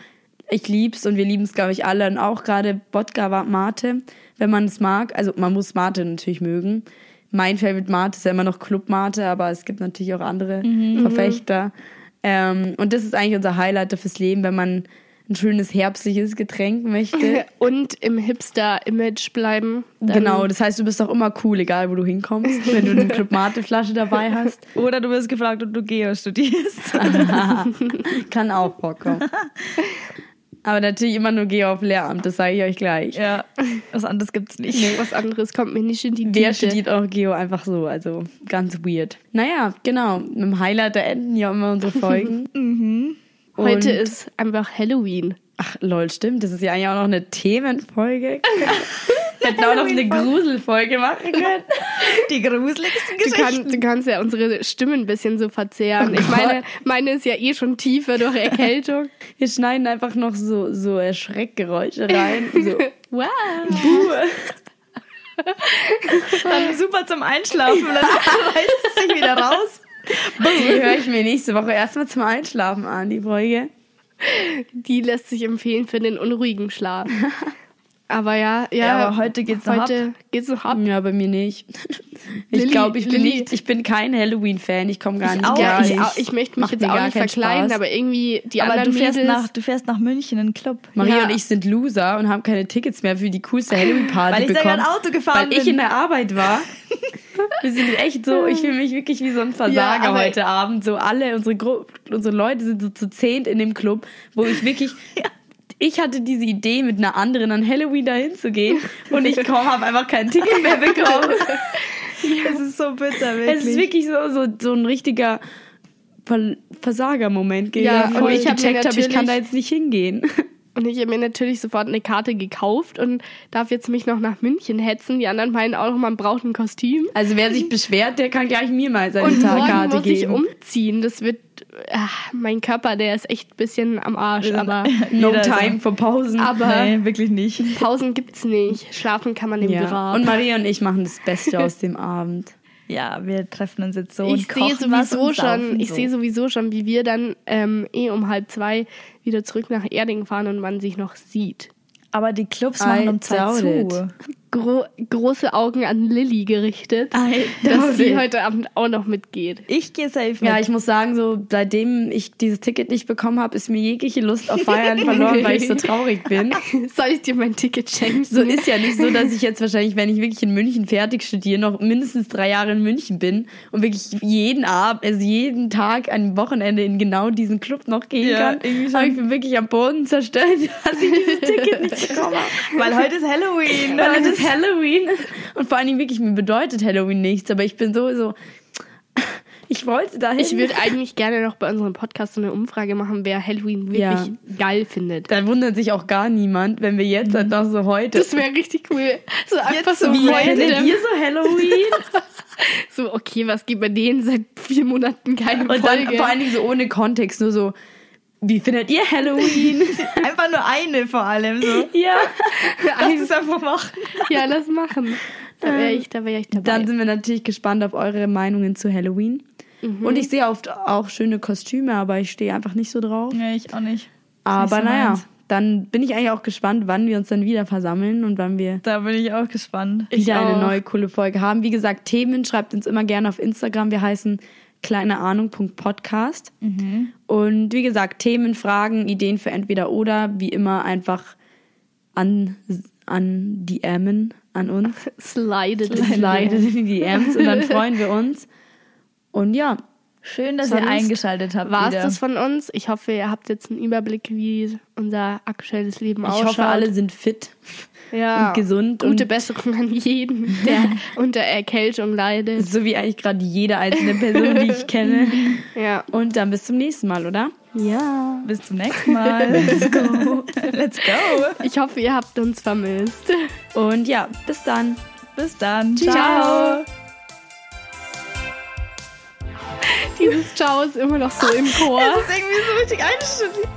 C: Ich lieb's und wir lieben es, glaube ich, alle. Und auch gerade Bodka Mate, wenn man es mag. Also man muss Mate natürlich mögen. Mein Favorite Mate ist ja immer noch Club Mate, aber es gibt natürlich auch andere
A: Mhm.
C: Verfechter. Ähm, und das ist eigentlich unser Highlight fürs Leben, wenn man ein schönes herbstliches Getränk möchte.
A: Und im Hipster-Image bleiben.
C: Genau, das heißt, du bist auch immer cool, egal wo du hinkommst, wenn du eine Club Mate Flasche dabei hast.
B: Oder du wirst gefragt, ob du Geo studierst.
C: Kann auch vorkommen. Aber natürlich immer nur gehe auf Lehramt, das sage ich euch gleich.
B: ja, was anderes gibt's nicht.
A: Nee, was anderes kommt mir nicht in die
C: Wer
A: Tüte.
C: studiert auch Geo einfach so? Also ganz weird. Naja, genau. Mit dem Highlighter enden ja immer unsere Folgen.
A: Heute
C: Und-
A: ist einfach Halloween.
C: Ach, lol, stimmt. Das ist ja eigentlich auch noch eine Themenfolge. Wir hätten auch noch eine Gruselfolge machen können.
B: Die gruseligsten
A: Du,
B: Geschichten.
A: kann, du kannst ja unsere Stimmen ein bisschen so verzehren. ich meine, meine ist ja eh schon tiefer durch Erkältung.
C: Wir schneiden einfach noch so, so Erschreckgeräusche rein. So.
A: Wow.
B: Dann super zum Einschlafen dann reißt es sich wieder raus.
C: Die höre ich mir nächste Woche erstmal zum Einschlafen an, die Folge.
A: Die lässt sich empfehlen für den unruhigen Schlaf. Aber ja, ja,
B: Ja, aber heute geht's noch
A: heute geht's noch ab.
C: Ja, bei mir nicht. Ich glaube, ich bin
A: Lilly.
C: nicht, ich bin kein Halloween-Fan. Ich komme gar
A: Ich
C: nicht.
A: auch,
C: gar
A: ich,
C: nicht.
A: auch, ich möchte mich
C: Macht
A: jetzt auch nicht verkleiden,
C: Spaß.
A: aber irgendwie die
B: aber
A: anderen
B: du fährst,
A: Mädels,
B: nach, du fährst nach München in den Club.
C: Maria
A: Ja.
C: und ich sind Loser und haben keine Tickets mehr für die coolste Halloween-Party
B: Weil ich
C: bekommen.
B: sehr gern Auto gefahren
C: Weil ich
B: bin.
C: in der Arbeit war. Wir sind echt so, ich fühle mich wirklich wie so ein Versager
A: Ja,
C: heute Abend. So alle, unsere, unsere Leute sind so zu zehnt in dem Club, wo ich wirklich... Ich hatte diese Idee, mit einer anderen an Halloween dahin zu gehen und ich komm, habe einfach kein Ticket mehr bekommen.
B: Es ist so bitter, wirklich.
C: Es ist wirklich so, so, so ein richtiger Ver Versager-Moment gewesen,
A: Ja,
C: wo
A: und
C: ich
A: hab
C: gecheckt habe, ich kann da jetzt nicht hingehen.
A: Und ich habe mir natürlich sofort eine Karte gekauft und darf jetzt mich noch nach München hetzen. Die anderen meinen auch noch, man braucht ein Kostüm.
C: Also wer sich beschwert, der kann gleich mir mal seine
A: Und morgen
C: Tagkarte
A: muss ich
C: geben.
A: umziehen. Das wird, ach, mein Körper, der ist echt ein bisschen am Arsch. Aber
C: no time for Pausen.
A: Aber-
B: Nee, wirklich nicht.
A: Pausen gibt's nicht. Schlafen kann man im
C: ja.
A: Grab.
C: Und Maria und ich machen das Beste aus dem Abend.
B: Ja, wir treffen uns jetzt so
A: ich
B: und
A: sehe sowieso schon, ich
B: so.
A: sehe sowieso schon, wie wir dann ähm, eh um halb zwei wieder zurück nach Erding fahren und man sich noch sieht.
B: Aber die Clubs machen um zwei zu.
A: Gro große Augen an Lilly gerichtet,
B: I
A: dass sie heute Abend auch noch mitgeht.
B: Ich gehe safe mit.
C: Ja, ich muss sagen, so seitdem ich dieses Ticket nicht bekommen habe, ist mir jegliche Lust auf Feiern verloren, weil ich so traurig bin.
A: Soll ich dir mein Ticket schenken?
C: So ist ja nicht so, dass ich jetzt wahrscheinlich, wenn ich wirklich in München fertig studiere, noch mindestens drei Jahre in München bin und wirklich jeden Abend, also jeden Tag ein Wochenende in genau diesen Club noch gehen
B: Ja,
C: kann. Aber ich bin wirklich am Boden zerstört, dass ich dieses Ticket nicht bekommen habe.
B: Weil heute ist Halloween.
C: Weil
B: Heute
C: es ist Halloween und vor allen Dingen wirklich, mir bedeutet Halloween nichts, aber ich bin so, so Ich wollte dahin.
A: Ich würde eigentlich gerne noch bei unserem Podcast so eine Umfrage machen, wer Halloween wirklich
C: Ja.
A: geil findet.
C: da wundert sich auch gar niemand, wenn wir jetzt halt noch so heute.
A: Das wäre richtig cool. So einfach so
C: Wie
A: heute.
C: ihr so Halloween?
A: So, okay, was geht bei denen seit vier Monaten keine
C: Und dann
A: Folge?
C: vor allen Dingen so ohne Kontext, nur so, wie findet ihr Halloween?
B: Einfach nur eine vor allem. So.
C: ja.
B: Lass es einfach machen.
A: ja, lass machen. Da wäre ich, da wäre ich dabei.
C: Dann sind wir natürlich gespannt auf eure Meinungen zu Halloween. Und ich sehe oft auch schöne Kostüme, aber ich stehe einfach nicht so drauf.
B: Nee, ich auch nicht.
C: Aber
B: so
C: naja,
B: meins.
C: dann bin ich eigentlich auch gespannt, wann wir uns dann wieder versammeln und wann wir
B: Da bin ich auch gespannt.
A: Ich
C: wieder eine
A: auch.
C: neue coole Folge haben. Wie gesagt, Themen schreibt uns immer gerne auf Instagram. Wir heißen kleineahnung.podcast. Und wie gesagt, Themen, Fragen, Ideen für entweder oder, wie immer einfach an, an die Ämmen, an uns.
A: Slidet.
C: Slidet in die DMs und dann freuen wir uns. Und ja,
B: Schön, dass
A: Sonst
B: ihr eingeschaltet habt.
A: War es das von uns? Ich hoffe, ihr habt jetzt einen Überblick, wie unser aktuelles Leben
C: ich
A: ausschaut.
C: hoffe, alle sind fit
A: ja.
C: und gesund.
A: Gute
C: und
A: Besserung an jeden, der unter Erkältung leidet.
C: so wie eigentlich gerade jede einzelne Person, die ich kenne.
A: Ja.
C: Und dann bis zum nächsten Mal, oder?
A: Ja.
B: Bis zum nächsten Mal. Let's go. Let's go.
A: Ich hoffe, ihr habt uns vermisst.
C: Und ja, bis dann.
B: Bis dann.
A: Tschüss.
B: Ciao.
A: Dieses Ciao ist immer noch so im Chor.
B: Das ist irgendwie so richtig einstudiert.